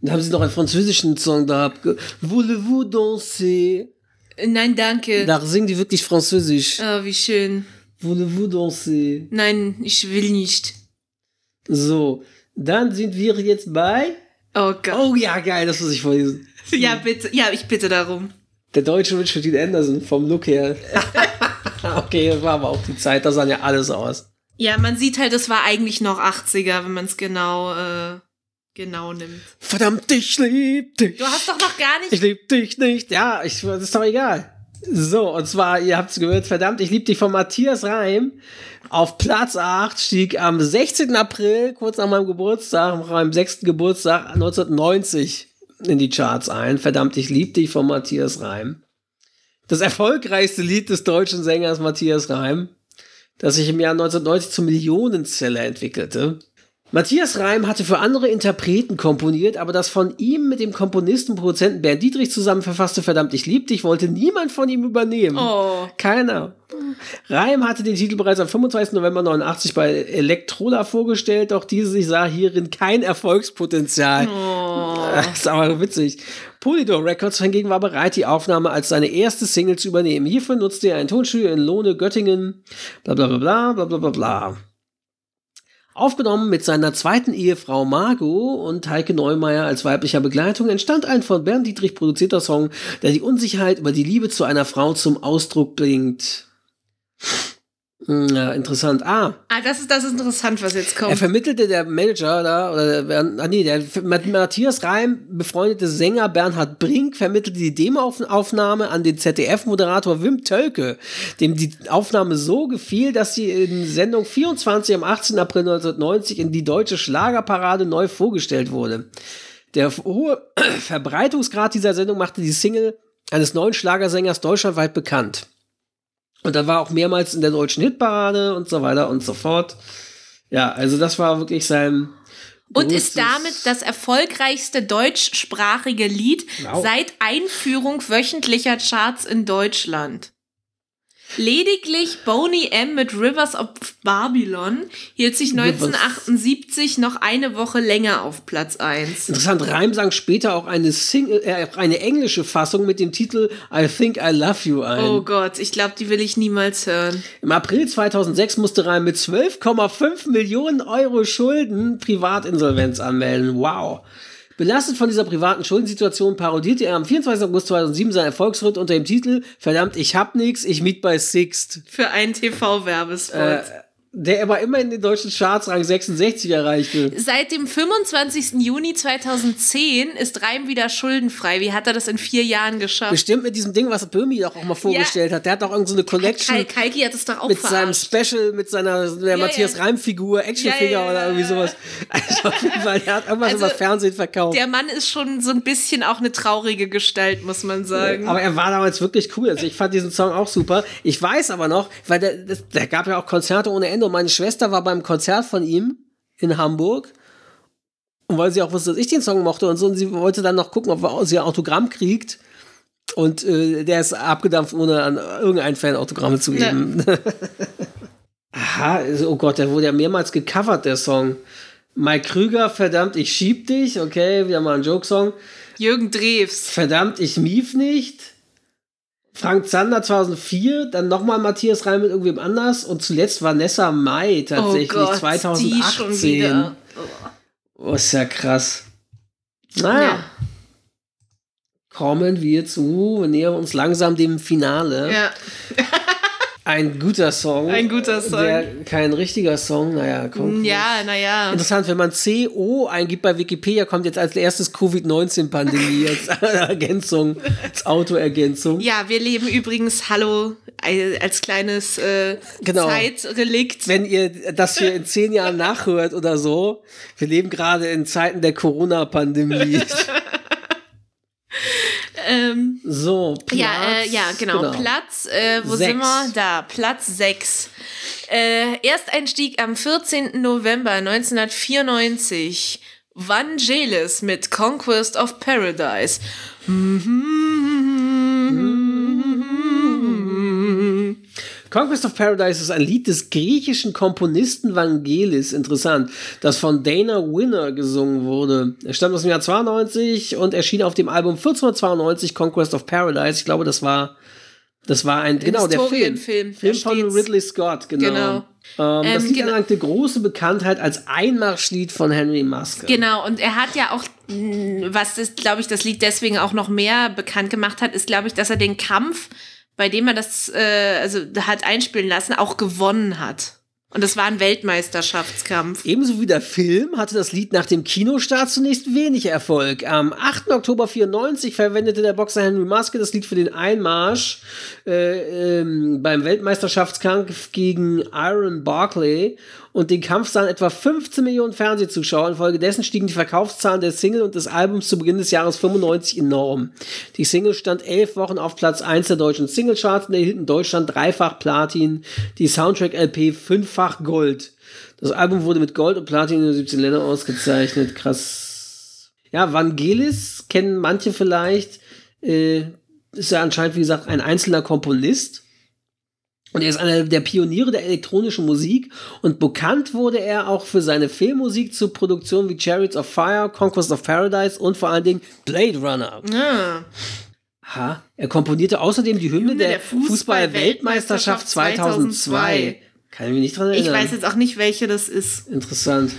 Dann haben sie noch einen französischen Song da. abge- Voulez-vous danser? Äh, Nein, danke. Da singen die wirklich französisch. Oh, wie schön. Voulez-vous danser? Nein, ich will nicht. So, dann sind wir jetzt bei. Oh Gott. Oh ja, geil, das muss ich vorlesen. (laughs) Ja, bitte. Ja, ich bitte darum. Der deutsche Richard Dean Anderson vom Look her. (laughs) okay, das war aber auch die Zeit, da sah ja alles aus. Ja, man sieht halt, es war eigentlich noch 80er, wenn man es genau, äh, genau nimmt. Verdammt, ich lieb dich. Du hast doch noch gar nicht. Ich lieb dich nicht. Ja, ich, das ist doch egal. So, und zwar, ihr habt es gehört, verdammt, ich lieb dich von Matthias Reim. Auf Platz 8 stieg am 16. April, kurz nach meinem Geburtstag, nach meinem sechsten Geburtstag 1990 in die Charts ein. Verdammt, ich lieb dich von Matthias Reim. Das erfolgreichste Lied des deutschen Sängers Matthias Reim, das sich im Jahr 1990 zum Millionenseller entwickelte. Matthias Reim hatte für andere Interpreten komponiert, aber das von ihm mit dem Komponisten Produzenten Bernd Dietrich zusammen verfasste Verdammt, ich lieb dich wollte niemand von ihm übernehmen. Oh. Keiner. Reim hatte den Titel bereits am 25. November 89 bei Electrola vorgestellt, doch diese sah hierin kein Erfolgspotenzial. Oh. Das (laughs) ist aber witzig. Polydor Records hingegen war bereit, die Aufnahme als seine erste Single zu übernehmen. Hierfür nutzte er ein Tonstudio in Lohne, Göttingen. Bla bla bla bla bla bla bla. Aufgenommen mit seiner zweiten Ehefrau Margot und Heike Neumeier als weiblicher Begleitung entstand ein von Bernd Dietrich produzierter Song, der die Unsicherheit über die Liebe zu einer Frau zum Ausdruck bringt. Ja, interessant. Ah, Ah, das ist, das ist interessant, was jetzt kommt. er vermittelte der Manager da, oder, der- ah, nee, der mit Matthias Reim befreundete Sänger Bernhard Brink vermittelte die Demoaufnahme an den ZDF-Moderator Wim Tölke, dem die Aufnahme so gefiel, dass sie in Sendung 24 am 18. April 1990 in die deutsche Schlagerparade neu vorgestellt wurde. Der hohe (clears throat) Verbreitungsgrad dieser Sendung machte die Single eines neuen Schlagersängers deutschlandweit bekannt. Und er war auch mehrmals in der deutschen Hitparade und so weiter und so fort. Ja, also das war wirklich sein. Und ist damit das erfolgreichste deutschsprachige Lied Wow. seit Einführung wöchentlicher Charts in Deutschland. Lediglich Boney M. mit Rivers of Babylon hielt sich Rivers. 1978 noch eine Woche länger auf Platz 1. Interessant, Reim sang später auch eine, Single, äh, eine englische Fassung mit dem Titel I Think I Love You ein. Oh Gott, ich glaube, die will ich niemals hören. Im April 2006 musste Reim mit 12,5 Millionen Euro Schulden Privatinsolvenz anmelden. Wow. Belastet von dieser privaten Schuldensituation parodierte er am 24. August 2007 seinen Erfolgsritt unter dem Titel Verdammt, ich hab nix, ich miet bei Sixt. Für einen TV-Werbespot. Äh, der aber immer in den deutschen Charts Rang 66 erreichte. Seit dem 25. Juni 2010 ist Reim wieder schuldenfrei. Wie hat er das in vier Jahren geschafft? Bestimmt mit diesem Ding, was Böhmi doch auch mal vorgestellt hat. Der hat doch irgendeine so eine Collection Kai Kalki hat es doch auch mit seinem verarscht. Special, mit seiner der Ja, Matthias ja. Reim-Figur, Actionfigur Ja, ja, oder ja, irgendwie ja. sowas. Also auf jeden Fall, der hat irgendwas Also, über Fernsehen verkauft. Der Mann ist schon so ein bisschen auch eine traurige Gestalt, muss man sagen. Aber er war damals wirklich cool. Also ich fand diesen Song auch super. Ich weiß aber noch, weil der gab ja auch Konzerte ohne Ende und meine Schwester war beim Konzert von ihm in Hamburg. Und weil sie auch wusste, dass ich den Song mochte und so, und sie wollte dann noch gucken, ob sie ein Autogramm kriegt. Und äh, der ist abgedampft, ohne an irgendeinen Fan Autogramme zu geben. (laughs) Aha, also, oh Gott, der wurde ja mehrmals gecovert, der Song. Mike Krüger, verdammt, ich schieb dich. Okay, wieder mal ein Joke-Song. Jürgen Drews. Verdammt, ich mief nicht. Frank Zander 2004, dann nochmal Matthias Reim mit irgendwem anders und zuletzt Vanessa Mai tatsächlich oh Gott, 2018. die schon wieder. Oh, ist ja krass. Naja, Ja. kommen wir zu, wir nähern uns langsam dem Finale. Ja. (laughs) Ein guter Song. Ein guter Song. Der, kein richtiger Song, naja, komm. Ja, naja. Interessant, wenn man CO eingibt bei Wikipedia, kommt jetzt als erstes Covid-19-Pandemie (laughs) als Ergänzung, als Autoergänzung. Ja, wir leben übrigens, hallo, als kleines äh, Genau. Zeitrelikt. Wenn ihr das hier in zehn Jahren nachhört oder so, wir leben gerade in Zeiten der Corona-Pandemie. (laughs) Ähm, So, Platz, ja, äh, ja, genau. Platz, äh, wo Sechs. sind wir? Da, Platz 6. Äh, Ersteinstieg am 14. November 1994. Vangelis mit Conquest of Paradise. Conquest of Paradise ist ein Lied des griechischen Komponisten Vangelis, interessant, das von Dana Winner gesungen wurde. Er stammt aus dem Jahr 92 und erschien auf dem Album 1492 Conquest of Paradise. Ich glaube, das war das war ein genau der Film, Film da von steht's. Ridley Scott, genau. Genau. Ähm, das Ähm, Lied genau. erlangte große Bekanntheit als Einmarschlied von Henry Maske. Genau, und er hat ja auch, was das, glaube ich, das Lied deswegen auch noch mehr bekannt gemacht hat, ist, glaube ich, dass er den Kampf, bei dem er das äh, also hat einspielen lassen, auch gewonnen hat. Und das war ein Weltmeisterschaftskampf. Ebenso wie der Film hatte das Lied nach dem Kinostart zunächst wenig Erfolg. Am 8. Oktober 94 verwendete der Boxer Henry Maske das Lied für den Einmarsch äh, ähm, beim Weltmeisterschaftskampf gegen Aaron Barkley und den Kampf sahen etwa 15 Millionen Fernsehzuschauer. Infolgedessen stiegen die Verkaufszahlen der Single und des Albums zu Beginn des Jahres 95 enorm. Die Single stand elf Wochen auf Platz 1 der deutschen Singlecharts und erhielt in Deutschland dreifach Platin, die Soundtrack-LP fünffach Gold. Das Album wurde mit Gold und Platin in 17 Ländern ausgezeichnet. Krass. Ja, Vangelis kennen manche vielleicht. Äh, ist ja anscheinend, wie gesagt, ein einzelner Komponist. Und er ist einer der Pioniere der elektronischen Musik und bekannt wurde er auch für seine Filmmusik zu Produktionen wie Chariots of Fire, Conquest of Paradise und vor allen Dingen Blade Runner. Ah, Ha. Er komponierte außerdem die Hymne, Hymne der, der Fußball-Weltmeisterschaft Fußball-Weltmeisterschaft 2002. 2002. Kann ich mich nicht dran erinnern. Ich weiß jetzt auch nicht, welche das ist. Interessant.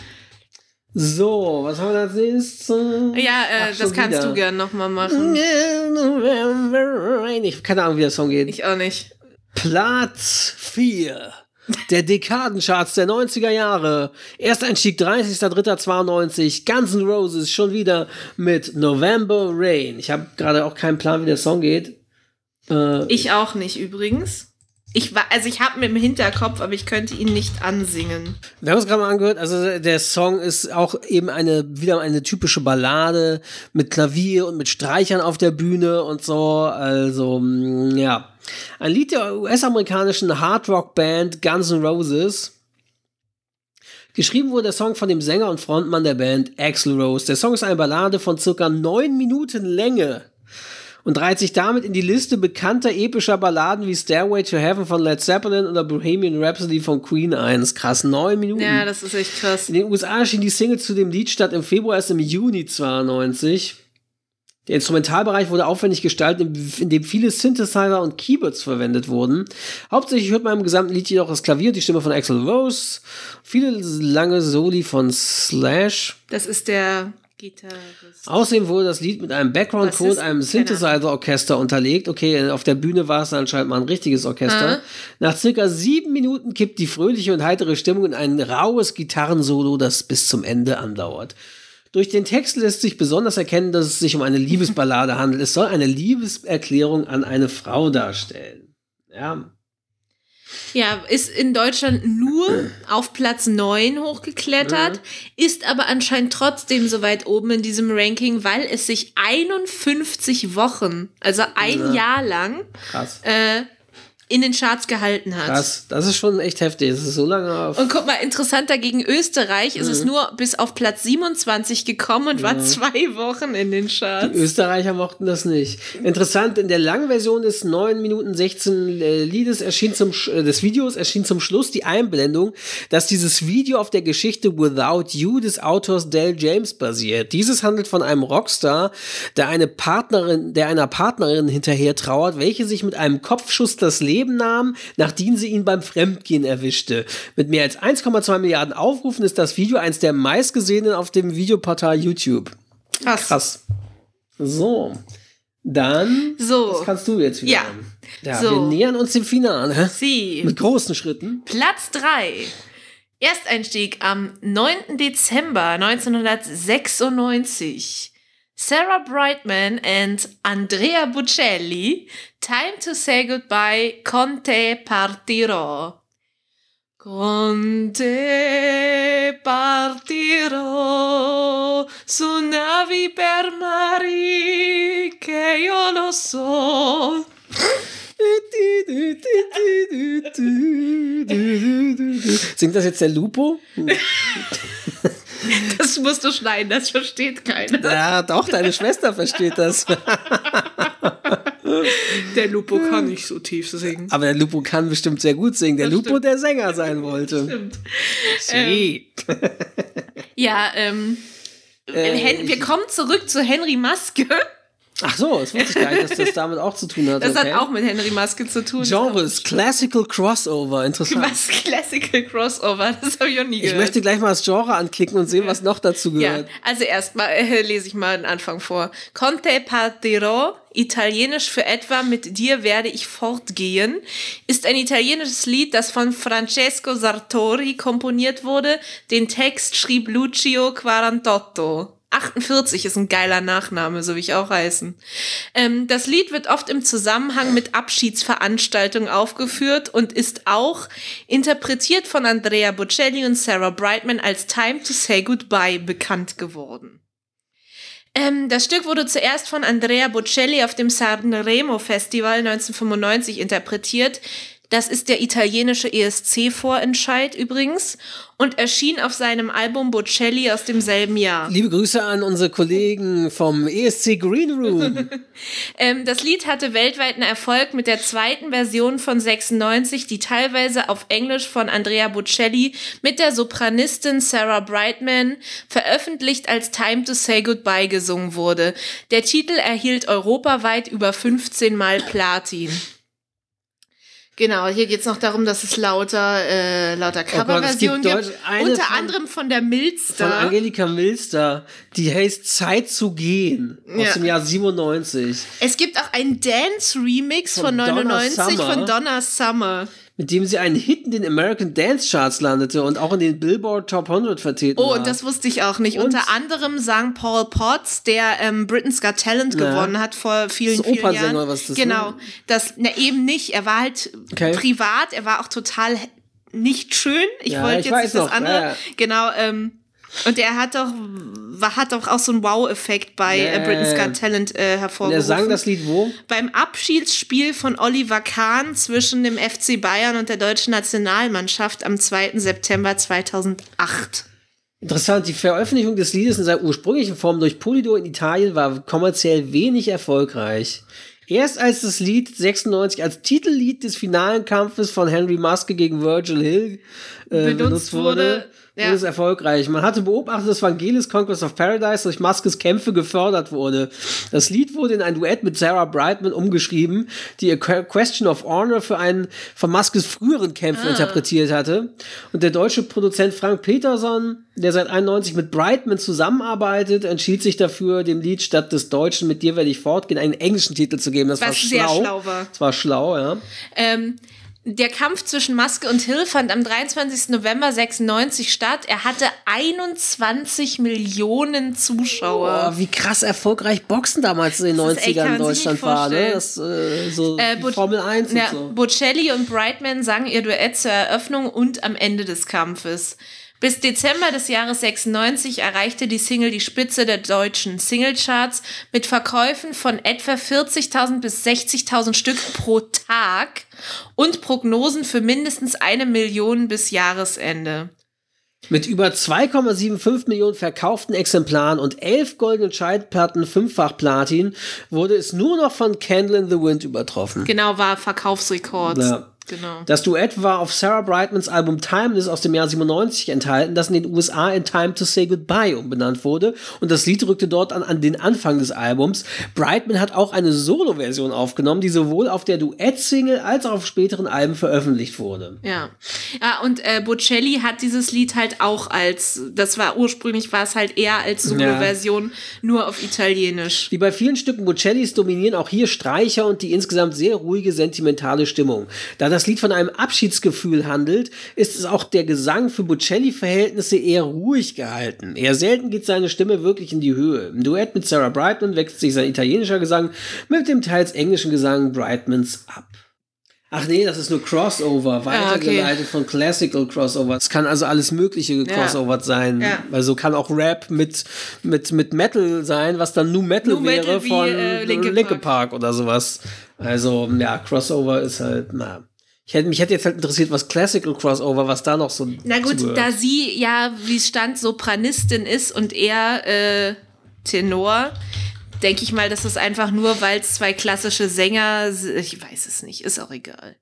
So, was haben wir als nächstes? Ja, äh, Ach, das kannst wieder. du gern nochmal machen. (laughs) Ich keine Ahnung, wie der Song geht. Ich auch nicht. Platz 4 der Dekadencharts der 90er Jahre. Ersteinstieg 30.03.92. Guns N' Roses schon wieder mit November Rain. Ich habe gerade auch keinen Plan, wie der Song geht. Äh, Ich auch nicht übrigens. Ich war, also ich habe ihn im Hinterkopf, aber ich könnte ihn nicht ansingen. Wir haben es gerade mal angehört, also der Song ist auch eben eine, wieder eine typische Ballade mit Klavier und mit Streichern auf der Bühne und so. Also, mm, ja. Ein Lied der US-amerikanischen Hard-Rock-Band Guns N' Roses. Geschrieben wurde der Song von dem Sänger und Frontmann der Band Axl Rose. Der Song ist eine Ballade von circa neun Minuten Länge und reiht sich damit in die Liste bekannter epischer Balladen wie Stairway to Heaven von Led Zeppelin oder Bohemian Rhapsody von Queen ein. Krass, neun Minuten. Ja, das ist echt krass. In den USA erschien die Single zu dem Lied statt im Februar erst im Juni 92. Der Instrumentalbereich wurde aufwendig gestaltet, in dem viele Synthesizer und Keyboards verwendet wurden. Hauptsächlich hört man im gesamten Lied jedoch das Klavier die Stimme von Axl Rose, viele lange Soli von Slash. Das ist der Gitarrist. Außerdem wurde das Lied mit einem Background-Chor und Bassist? einem Synthesizer-Orchester unterlegt. Okay, auf der Bühne war es anscheinend mal ein richtiges Orchester. Mhm. Nach circa sieben Minuten kippt die fröhliche und heitere Stimmung in ein raues Gitarrensolo, das bis zum Ende andauert. Durch den Text lässt sich besonders erkennen, dass es sich um eine Liebesballade (laughs) handelt. Es soll eine Liebeserklärung an eine Frau darstellen. Ja, Ja, ist in Deutschland nur auf Platz 9 hochgeklettert, ist aber anscheinend trotzdem so weit oben in diesem Ranking, weil es sich 51 Wochen, also ein Ja. Jahr lang, krass. äh, in den Charts gehalten hat. Krass. Das ist schon echt heftig. Das ist so lange auf. Und guck mal, interessanter gegen Österreich ist es Mhm. nur bis auf Platz 27 gekommen und war zwei Wochen in den Charts. Österreicher mochten das nicht. Interessant, in der langen Version des 9 Minuten 16 äh, Liedes erschien zum, äh, des Videos erschien zum Schluss die Einblendung, dass dieses Video auf der Geschichte Without You des Autors Dale James basiert. Dieses handelt von einem Rockstar, der eine Partnerin, der einer Partnerin hinterher trauert, welche sich mit einem Kopfschuss das Leben nahm, nachdem sie ihn beim Fremdgehen erwischte. Mit mehr als 1,2 Milliarden Aufrufen ist das Video eins der meistgesehenen auf dem Videoportal YouTube. Krass. Krass. So. Dann. So. Das kannst du jetzt wieder. Ja. Ja, So. wir nähern uns dem Finale. Sie. Mit großen Schritten. Platz 3. Ersteinstieg am 9. Dezember 1996. Sarah Brightman and Andrea Bocelli. Time to say goodbye. Conte partirò. Conte partirò su navi per mari che io lo so. Singt das jetzt der Lupo? (laughs) (laughs) Das musst du schneiden, das versteht keiner. Ja, doch, deine Schwester versteht das. Der Lupo kann nicht so tief singen. Aber der Lupo kann bestimmt sehr gut singen. Der Das Lupo, stimmt. der Sänger sein wollte. Stimmt. Sie. Ja, ähm, Äh, wir kommen zurück zu Henry Maske. Ach so, das wusste ich gar nicht, dass das damit auch zu tun hat. Das okay. hat auch mit Henry Maske zu tun. Genres, Classical Crossover, interessant. Was? Classical Crossover, das habe ich auch nie Ich gehört. möchte gleich mal das Genre anklicken und sehen, was noch dazu ja, gehört. also erstmal äh, lese ich mal den Anfang vor. Conte partirò, italienisch für etwa mit dir werde ich fortgehen, ist ein italienisches Lied, das von Francesco Sartori komponiert wurde. Den Text schrieb Lucio Quarantotto. 48 ist ein geiler Nachname, so wie ich auch heißen. Ähm, das Lied wird oft im Zusammenhang mit Abschiedsveranstaltungen aufgeführt und ist auch interpretiert von Andrea Bocelli und Sarah Brightman als Time to Say Goodbye bekannt geworden. Ähm, das Stück wurde zuerst von Andrea Bocelli auf dem Sanremo Festival 1995 interpretiert. Das ist der italienische ESC-Vorentscheid übrigens und erschien auf seinem Album Bocelli aus demselben Jahr. Liebe Grüße an unsere Kollegen vom ESC Green Room. (laughs) Ähm, das Lied hatte weltweiten Erfolg mit der zweiten Version von 96, die teilweise auf Englisch von Andrea Bocelli mit der Sopranistin Sarah Brightman veröffentlicht als Time to Say Goodbye gesungen wurde. Der Titel erhielt europaweit über 15 Mal Platin. Genau, hier geht es noch darum, dass es lauter, äh, lauter Oh Coverversionen gibt gibt. Eine Unter von- anderem von der Von Milster. Angelika Milster. Die heißt Zeit zu gehen. Aus Ja. dem Jahr 97. Es gibt auch einen Dance-Remix von, Von Donna 99 Summer. von Donna Summer. Mit dem sie einen Hit in den American Dance Charts landete und auch in den Billboard Top 100 vertreten Oh, war. und das wusste ich auch nicht. Und- Unter anderem sang Paul Potts, der ähm, Britain's Got Talent Ja. gewonnen hat vor vielen, Das vielen Opernsänger Jahren. was das, genau. ne? Das, na, eben nicht. Er war halt Okay. privat, er war auch total nicht schön. Ich Ja, wollte ich jetzt weiß nicht das noch, andere. ja. Genau, ähm, und er hat doch, hat doch auch so einen Wow-Effekt bei äh, Britain's ja, ja. Got Talent äh, hervorgerufen. er sang das Lied wo? beim Abschiedsspiel von Oliver Kahn zwischen dem FC Bayern und der deutschen Nationalmannschaft am 2. September 2008. Interessant, die Veröffentlichung des Liedes in seiner ursprünglichen Form durch Polydor in Italien war kommerziell wenig erfolgreich. Erst als das Lied 96 als Titellied des finalen Kampfes von Henry Maske gegen Virgil Hill äh, benutzt, Benutzt wurde, wurde, ja. wurde es erfolgreich. Man hatte beobachtet, dass Vangelis Conquest of Paradise durch Maskes Kämpfe gefördert wurde. Das Lied wurde in ein Duett mit Sarah Brightman umgeschrieben, die Que- Question of Honor für einen von Maskes früheren Kämpfen interpretiert hatte. Und der deutsche Produzent Frank Peterson, der seit 91 mit Brightman zusammenarbeitet, entschied sich dafür, dem Lied statt des Deutschen Mit dir werde ich fortgehen einen englischen Titel zu geben. Das war Was schlau. sehr schlau war. Das war schlau, ja. Ähm, der Kampf zwischen Maske und Hill fand am 23. November 96 statt. Er hatte 21 Millionen Zuschauer. Boah, wie krass erfolgreich Boxen damals in den Das ist echt, 90ern in Deutschland war, ne? Das, äh, so Äh, Formel 1 ja, und so. Bocelli und Brightman sangen ihr Duett zur Eröffnung und am Ende des Kampfes. Bis Dezember des Jahres 96 erreichte die Single die Spitze der deutschen Singlecharts mit Verkäufen von etwa 40.000 bis 60.000 Stück pro Tag und Prognosen für mindestens eine Million bis Jahresende. Mit über 2,75 Millionen verkauften Exemplaren und 11 goldenen Schallplatten fünffach Platin wurde es nur noch von Candle in the Wind übertroffen. Genau, war Verkaufsrekord. Ja. Genau. Das Duett war auf Sarah Brightmans Album Timeless aus dem Jahr 97 enthalten, das in den USA in Time to Say Goodbye umbenannt wurde und das Lied rückte dort an, an den Anfang des Albums. Brightman hat auch eine Solo-Version aufgenommen, die sowohl auf der Duett-Single als auch auf späteren Alben veröffentlicht wurde. Ja. Ja, und äh, Bocelli hat dieses Lied halt auch als, das war ursprünglich war es halt eher als Solo-Version, nur auf Italienisch. Wie bei vielen Stücken Bocellis dominieren auch hier Streicher und die insgesamt sehr ruhige, sentimentale Stimmung. Da das Lied von einem Abschiedsgefühl handelt, ist es auch der Gesang für Bocelli-Verhältnisse eher ruhig gehalten. Eher selten geht seine Stimme wirklich in die Höhe. Im Duett mit Sarah Brightman wechselt sich sein italienischer Gesang mit dem teils englischen Gesang Brightmans ab. Ach nee, das ist nur Crossover, weitergeleitet von Classical Crossover. Es kann also alles mögliche gecrossovert sein. Ja. Weil so kann auch Rap mit, mit, mit Metal sein, was dann Nu Metal Nu wäre Metal wie, von äh, Linkin Linkin, Park. Park. oder sowas. Also, ja, Crossover ist halt, na. Ich hätte, mich hätte jetzt halt interessiert, was Classical Crossover, was da noch so. Na gut, zugehört. da sie ja, wie es stand, Sopranistin ist und er äh, Tenor, denke ich mal, das ist einfach nur, weil es zwei klassische Sänger, ich weiß es nicht, ist auch egal.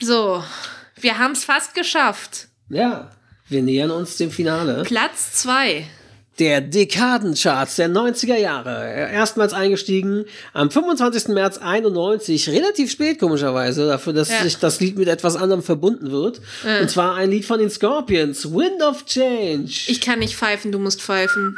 So, wir haben es fast geschafft. Ja, wir nähern uns dem Finale. Platz zwei. Der Dekadencharts der 90er Jahre. Erstmals eingestiegen am 25. März 91, relativ spät komischerweise, dafür, dass Ja. sich das Lied mit etwas anderem verbunden wird. Und zwar ein Lied von den Scorpions, Wind of Change. Ich kann nicht pfeifen, du musst pfeifen.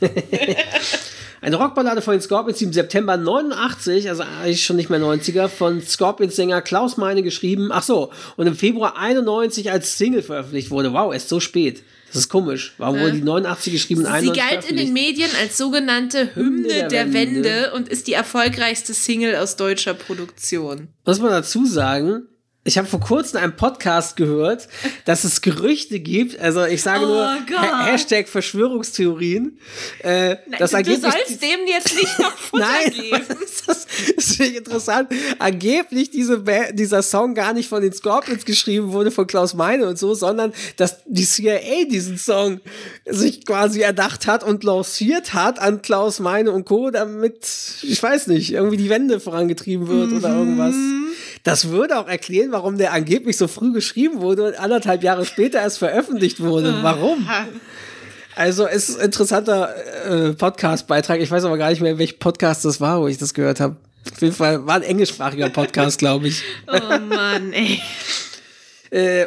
(laughs) Eine Rockballade von den Scorpions, die im September 89, also eigentlich schon nicht mehr 90er, von Scorpions-Sänger Klaus Meine geschrieben. Ach so, und im Februar 91 als Single veröffentlicht wurde. Wow, erst so spät. Das ist komisch. Warum wurde die 89 geschrieben? Sie 91 galt in den? Medien als sogenannte Hymne der der, Wende. Wende und ist die erfolgreichste Single aus deutscher Produktion. Muss man dazu sagen, ich habe vor kurzem einen Podcast gehört, dass es Gerüchte gibt, also ich sage Oh nur. Ha Hashtag Verschwörungstheorien, äh, das du sollst dem jetzt nicht noch (laughs) Futter Nein, geben. das ist, das finde ich interessant. Angeblich diese Ba- dieser Song gar nicht von den Scorpions geschrieben wurde, von Klaus Meine und so, sondern dass die CIA diesen Song sich quasi erdacht hat und lanciert hat an Klaus Meine und Co., damit, ich weiß nicht, irgendwie die Wende vorangetrieben wird oder irgendwas. Das würde auch erklären, warum der angeblich so früh geschrieben wurde und anderthalb Jahre später erst veröffentlicht wurde. Warum? Also es ist ein interessanter äh, Podcast-Beitrag. Ich weiß aber gar nicht mehr, welch Podcast das war, wo ich das gehört habe. Auf jeden Fall war ein englischsprachiger Podcast, glaube ich. (laughs) Oh Mann, ey. Äh,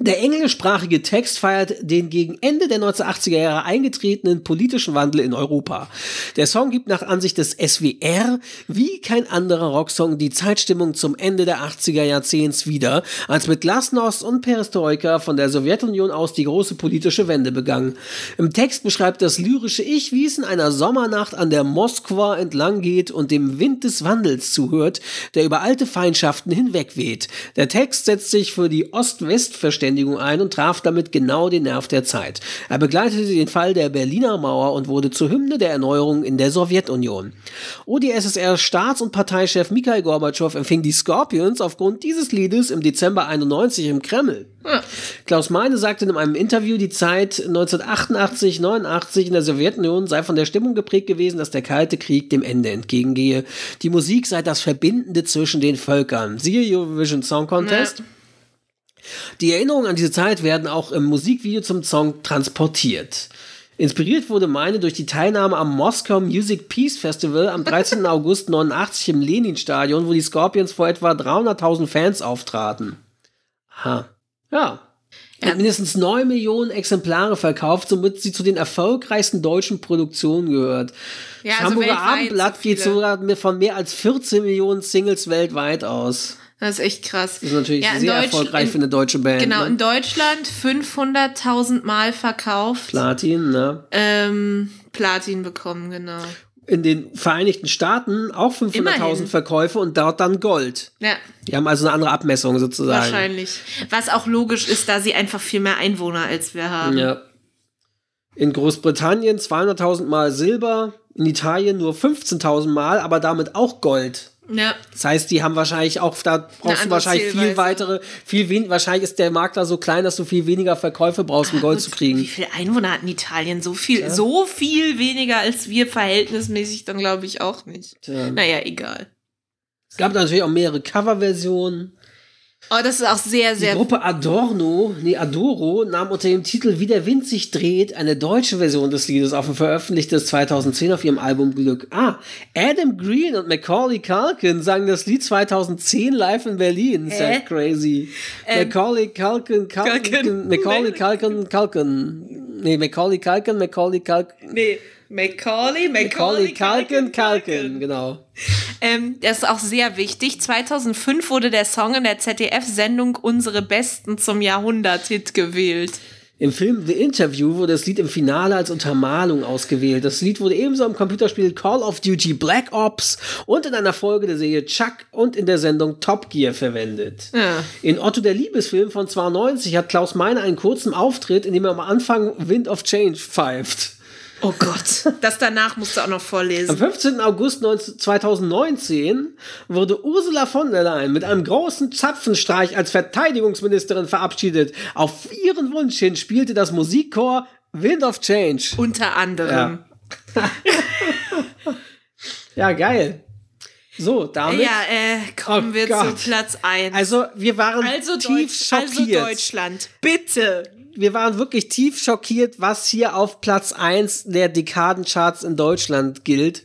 Der englischsprachige Text feiert den gegen Ende der 1980er Jahre eingetretenen politischen Wandel in Europa. Der Song gibt nach Ansicht des SWR wie kein anderer Rocksong die Zeitstimmung zum Ende der 80er Jahrzehnts wieder, als mit Glasnost und Perestroika von der Sowjetunion aus die große politische Wende begann. Im Text beschreibt das lyrische Ich, wie es in einer Sommernacht an der Moskwa entlang geht und dem Wind des Wandels zuhört, der über alte Feindschaften hinwegweht. Der Text setzt sich für die Ost-West-Verständigung ein und traf damit genau den Nerv der Zeit. Er begleitete den Fall der Berliner Mauer und wurde zur Hymne der Erneuerung in der Sowjetunion. UdSSR-Staats- und Parteichef Mikhail Gorbatschow empfing die Scorpions aufgrund dieses Liedes im Dezember 91 im Kreml. Klaus Meine sagte in einem Interview, die Zeit 1988, 89 in der Sowjetunion sei von der Stimmung geprägt gewesen, dass der Kalte Krieg dem Ende entgegengehe. Die Musik sei das Verbindende zwischen den Völkern. Siehe Eurovision Song Contest. Ja. Die Erinnerungen an diese Zeit werden auch im Musikvideo zum Song transportiert. Inspiriert wurde meine durch die Teilnahme am Moscow Music Peace Festival am (laughs) 13. August 89 im Lenin-Stadion, wo die Scorpions vor etwa 300.000 Fans auftraten. Ha. Ja. Ja. Hat mindestens 9 Millionen Exemplare verkauft, somit sie zu den erfolgreichsten deutschen Produktionen gehört. Ja, das also Hamburger Abendblatt so geht sogar von mehr als 14 Millionen Singles weltweit aus. Das ist echt krass. Das ist natürlich Ja, sehr erfolgreich in- für eine deutsche Band. Genau, ne? in Deutschland 500.000 Mal verkauft. Platin, ne? Ähm, Platin bekommen, genau. In den Vereinigten Staaten auch 500.000 Immerhin. Verkäufe und dort dann Gold. Ja, Die haben also eine andere Abmessung sozusagen. wahrscheinlich. Was auch logisch ist, da sie einfach viel mehr Einwohner als wir haben. Ja. In Großbritannien 200.000 Mal Silber, in Italien nur 15.000 Mal, aber damit auch Gold. Ja. Das heißt, die haben wahrscheinlich auch, da brauchst du wahrscheinlich viel weitere, viel wen, wahrscheinlich ist der Markt da so klein, dass du viel weniger Verkäufe brauchst, um Gold zu kriegen. Wie viele Einwohner hat in Italien? So viel, so viel weniger als wir verhältnismäßig dann glaube ich auch nicht. Tja. Naja, egal. Es gab natürlich auch mehrere Coverversionen. Oh, das ist auch sehr, Die sehr. Gruppe Adorno, nee, Adoro, nahm unter dem Titel Wie der Wind sich dreht eine deutsche Version des Liedes auf und veröffentlichte es 2010 auf ihrem Album Glück. Ah, Adam Green und Macaulay Culkin sangen das Lied 2010 live in Berlin. Hä? crazy. Ähm, Macaulay Culkin, Culkin, Culkin. Macaulay Culkin, Culkin. Nee, Macaulay Culkin, Macaulay Culkin. Nee, Macaulay, Macaulay Culkin, Culkin, genau. Ähm, das ist auch sehr wichtig. 2005 wurde der Song in der ZDF-Sendung Unsere Besten zum Jahrhundert-Hit gewählt. Im Film The Interview wurde das Lied im Finale als Untermalung ausgewählt. Das Lied wurde ebenso im Computerspiel Call of Duty Black Ops und in einer Folge der Serie Chuck und in der Sendung Top Gear verwendet. Ja. In Otto der Liebesfilm von 92 hat Klaus Meine einen kurzen Auftritt, in dem er am Anfang Wind of Change pfeift. Oh Gott. Das danach musst du auch noch Am vorlesen. 15. August 19 2019 wurde Ursula von der Leyen mit einem großen Zapfenstreich als Verteidigungsministerin verabschiedet. Auf ihren Wunsch hin spielte das Musikchor Wind of Change. Unter anderem. Ja, (laughs) geil. So, damit. Ja, äh, kommen Oh wir Gott. zu Platz 1. Also, wir waren Also, tief Deutsch, also schockiert. Deutschland. Bitte. Wir waren wirklich tief schockiert, was hier auf Platz 1 der Dekadencharts in Deutschland gilt.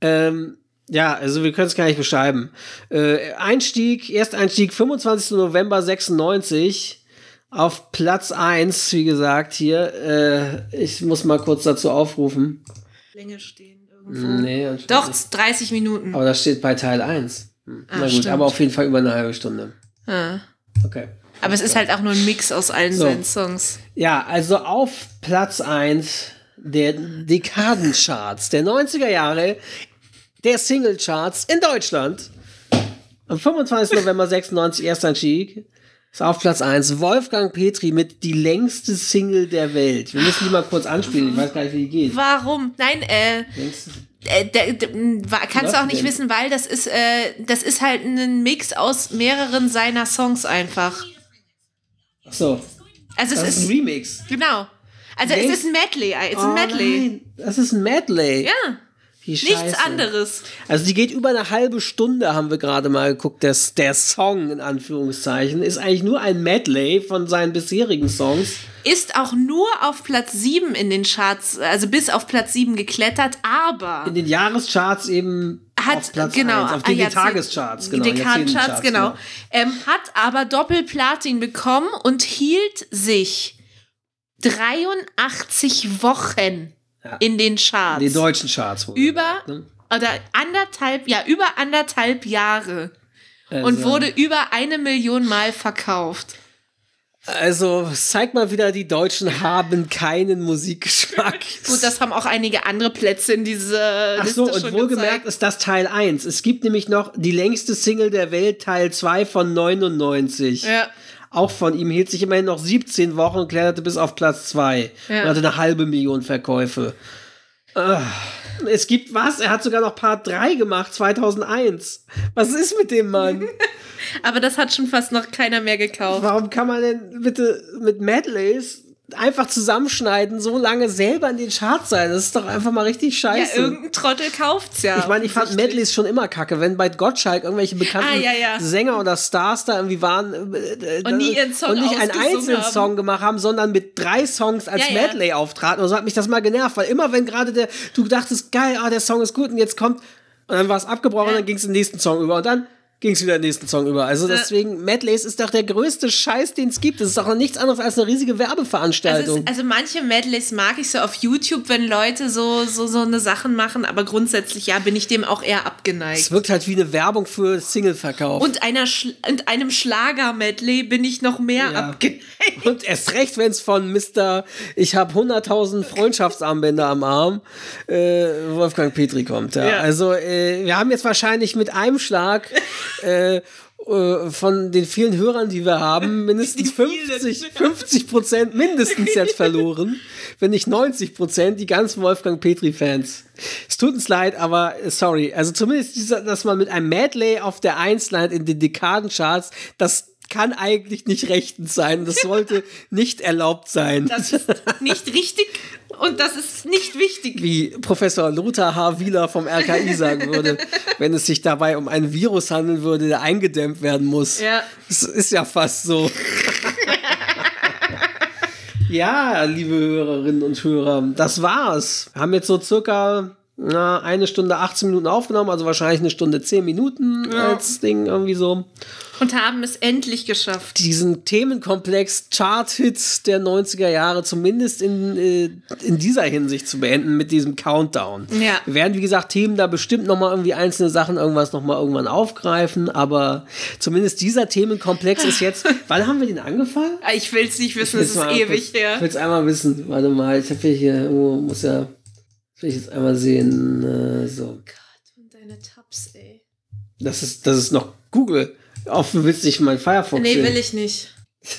Ähm, ja, also wir können es gar nicht beschreiben. Äh, Einstieg, Ersteinstieg 25. November 96 auf Platz 1, wie gesagt, hier. Äh, ich muss mal kurz dazu aufrufen. Länge stehen irgendwo. Nee, anscheinend Doch, nicht. 30 Minuten. aber das steht bei Teil 1. Hm. Ah, Na gut, stimmt. aber auf jeden Fall über eine halbe Stunde. Ja. Okay. Aber es ist halt auch nur ein Mix aus allen So. seinen Songs. Ja, also auf Platz 1 der Dekadencharts der 90er Jahre, der Singlecharts in Deutschland. Am 25. November 96 Ersteinstieg. Ist auf Platz 1 Wolfgang Petri mit die längste Single der Welt. Wir müssen die mal kurz anspielen, ich weiß gar nicht, wie die geht. Warum? Nein, äh, Längste- äh, wa- kannst du auch nicht denn? wissen, weil das ist, äh, das ist halt ein Mix aus mehreren seiner Songs einfach. Ach so, Also es das ist, ist ein Remix. genau. Also es Längst- ist ein Medley, äh, es ist Oh ein Medley. nein, das ist ein Medley. Ja. Nichts anderes. Also die geht über eine halbe Stunde, haben wir gerade mal geguckt. Der, der Song, in Anführungszeichen, ist eigentlich nur ein Medley von seinen bisherigen Songs. Ist auch nur auf Platz 7 in den Charts, also bis auf Platz 7 geklettert, aber In den Jahrescharts eben hat auf Platz genau 1, auf den ah, Jahrzehnt- Tagescharts, genau. Dekadencharts, Jahrzehntencharts, genau. Ähm, hat aber Doppelplatin bekommen und hielt sich 83 Wochen Ja. in den Charts. In den deutschen Charts. über ne? oder anderthalb, ja, über anderthalb Jahre. Und Also- wurde über eine Million Mal verkauft. Also, es zeigt mal wieder, die Deutschen haben keinen Musikgeschmack. Gut, das haben auch einige andere Plätze in diese Ach Liste so, und wohlgemerkt gezeigt. ist das Teil 1. Es gibt nämlich noch die längste Single der Welt, Teil 2 von 99. Ja. Auch von ihm hielt sich immerhin noch 17 Wochen und kletterte bis auf Platz 2. Ja. Und hatte eine halbe Million Verkäufe. Ah, es gibt was? Er hat sogar noch Part 3 gemacht, 2001. Was ist mit dem Mann? (laughs) Aber das hat schon fast noch keiner mehr gekauft. Warum kann man denn bitte mit Medleys einfach zusammenschneiden, so lange selber in den Charts sein? Das ist doch einfach mal richtig Ja, scheiße. irgendein Trottel kauft's ja. Ich meine, ich fand. Medleys schon immer kacke, wenn bei Gottschalk irgendwelche bekannten Ah, ja, ja. Sänger oder Stars da irgendwie waren äh, äh, Und nie ihren Song und nicht einen einzelnen haben. Song gemacht haben, sondern mit drei Songs als Ja, ja. Medley auftraten. Und so hat mich das mal genervt, weil immer wenn gerade der, du dachtest, geil, ah, der Song ist gut und jetzt kommt, und dann war es abgebrochen und Ja. dann ging es in den nächsten Song über und dann ging es wieder in den nächsten Song über. Also Ja. deswegen, Medleys ist doch der größte Scheiß, den es gibt. Das ist doch nichts anderes als eine riesige Also, Werbeveranstaltung. es, also manche Medleys mag ich so auf YouTube, wenn Leute so, so, so eine Sachen machen, aber grundsätzlich ja, bin ich dem auch eher es abgeneigt. wirkt halt wie eine Werbung für Singleverkauf. Und, einer Schl und einem Schlager-Medley bin ich noch mehr Ja. abgeneigt. Und erst recht, wenn es von Mr. Ich habe 100.000 Freundschaftsarmbänder am Arm, äh, Wolfgang Petri kommt. Ja. Ja. Also äh, wir haben jetzt wahrscheinlich mit einem Schlag äh, äh, von den vielen Hörern, die wir haben, (laughs) mindestens Die vielen. 50, 50 Prozent mindestens jetzt verloren, (laughs) wenn nicht 90 Prozent, die ganzen Wolfgang Petri-Fans. Es tut uns leid, aber äh, sorry. Also zumindest, dieser, dass man mit einem Medley auf der 1 landet in den Dekadencharts, das kann eigentlich nicht rechtens sein. Das sollte (laughs) nicht erlaubt sein. Das ist nicht richtig und das ist nicht wichtig. wie Professor Lothar H. Wieler vom RKI sagen würde, (laughs) wenn es sich dabei um ein Virus handeln würde, der eingedämmt werden muss. Ja. Das ist ja fast so. (laughs) ja, liebe Hörerinnen und Hörer, das war's. Wir haben jetzt so circa na, eine Stunde 18 Minuten aufgenommen, also wahrscheinlich eine Stunde 10 Minuten als Ding irgendwie so. Und haben es endlich geschafft. diesen Themenkomplex Chart-Hits der 90er Jahre zumindest in, äh, in dieser Hinsicht zu beenden mit diesem Countdown. Ja. Wir werden, wie gesagt, Themen da bestimmt nochmal irgendwie einzelne Sachen irgendwas nochmal irgendwann aufgreifen, aber zumindest dieser Themenkomplex ist jetzt, (laughs) wann haben wir den angefangen? Ah, Ich will es nicht wissen, es ist mal ewig her. Ich will es einmal wissen. Warte mal, ich habe hier, hier irgendwo, muss ja, will ich jetzt einmal sehen. Äh, so. Und deine Tabs, ey. Das ist, das ist noch Google. Auf, du willst nicht mein Firefox Nee, sehen. will ich nicht. (laughs)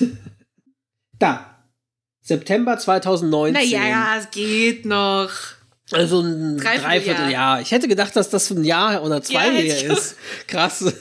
Da. September 2019. Naja, ja, es geht noch. Also ein Dreivierteljahr. Dreivierteljahr. Ich hätte gedacht, dass das ein Jahr oder zwei Ja, her ist. Krass.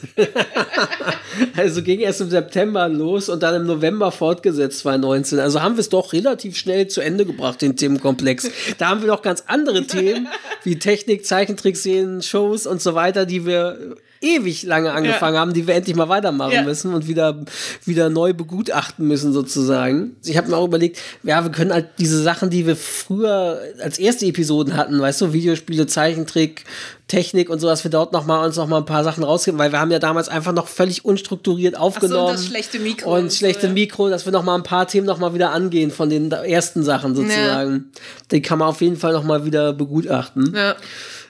(laughs) also ging erst im September los und dann im November fortgesetzt 2019. Also haben wir es doch relativ schnell zu Ende gebracht, den Themenkomplex. Da haben wir noch ganz andere Themen, wie Technik, Zeichentrickserien, Shows und so weiter, die wir ewig lange angefangen Ja. haben, die wir endlich mal weitermachen Ja. müssen und wieder, wieder neu begutachten müssen sozusagen. Ich habe mir auch überlegt, ja, wir können halt diese Sachen, die wir früher als erste Episoden hatten, weißt du, Videospiele, Zeichentrick, Technik und so, dass wir dort noch mal uns noch mal ein paar Sachen rausgeben, weil wir haben ja damals einfach noch völlig unstrukturiert aufgenommen. das schlechte Mikro Und und so, schlechte ja. Mikro, dass wir noch mal ein paar Themen noch mal wieder angehen von den ersten Sachen sozusagen. Die kann man auf jeden Fall noch mal wieder begutachten. Ja.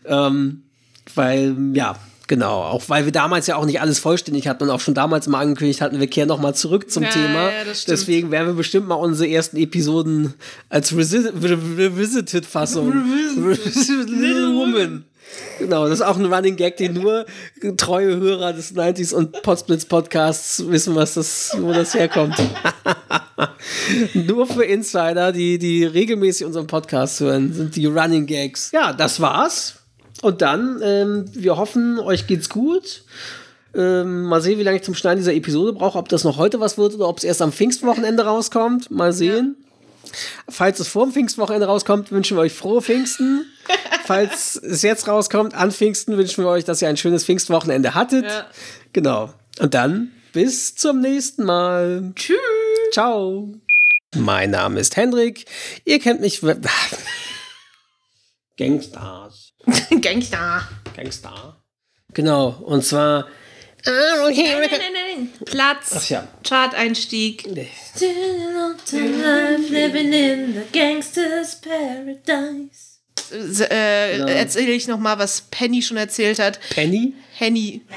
Ähm, weil, ja, genau, auch weil wir damals ja auch nicht alles vollständig hatten und auch schon damals mal angekündigt hatten, wir kehren nochmal zurück zum Ja, Thema. ja. Deswegen werden wir bestimmt mal unsere ersten Episoden als Revisited-Fassung. (laughs) Little Woman. Genau, das ist auch ein Running Gag, den nur treue Hörer des 90s und Podsplitz Podcasts wissen, was das, wo das herkommt. (laughs) nur für Insider, die, die regelmäßig unseren Podcast hören, sind die Running Gags. Ja, das war's. Und dann, ähm, wir hoffen, euch geht's gut. Ähm, mal sehen, wie lange ich zum Schneiden dieser Episode brauche, ob das noch heute was wird oder ob es erst am Pfingstwochenende rauskommt. Mal sehen. Falls es vor dem Pfingstwochenende rauskommt, wünschen wir euch frohe Pfingsten. (laughs) Falls es jetzt rauskommt, an Pfingsten, wünschen wir euch, dass ihr ein schönes Pfingstwochenende hattet. Ja. Genau. Und dann bis zum nächsten Mal. Tschüss. Ciao. Mein Name ist Hendrik. Ihr kennt mich. (laughs) Gangstars. (laughs) Gangster. Gangster. Genau. Und zwar. Nein, nein, nein, nein. Platz. Ach ja. Chart-Einstieg. living in the gangster's paradise. Äh, Ja. Erzähle ich noch mal, was Penny schon erzählt hat. Penny? Henny. (laughs)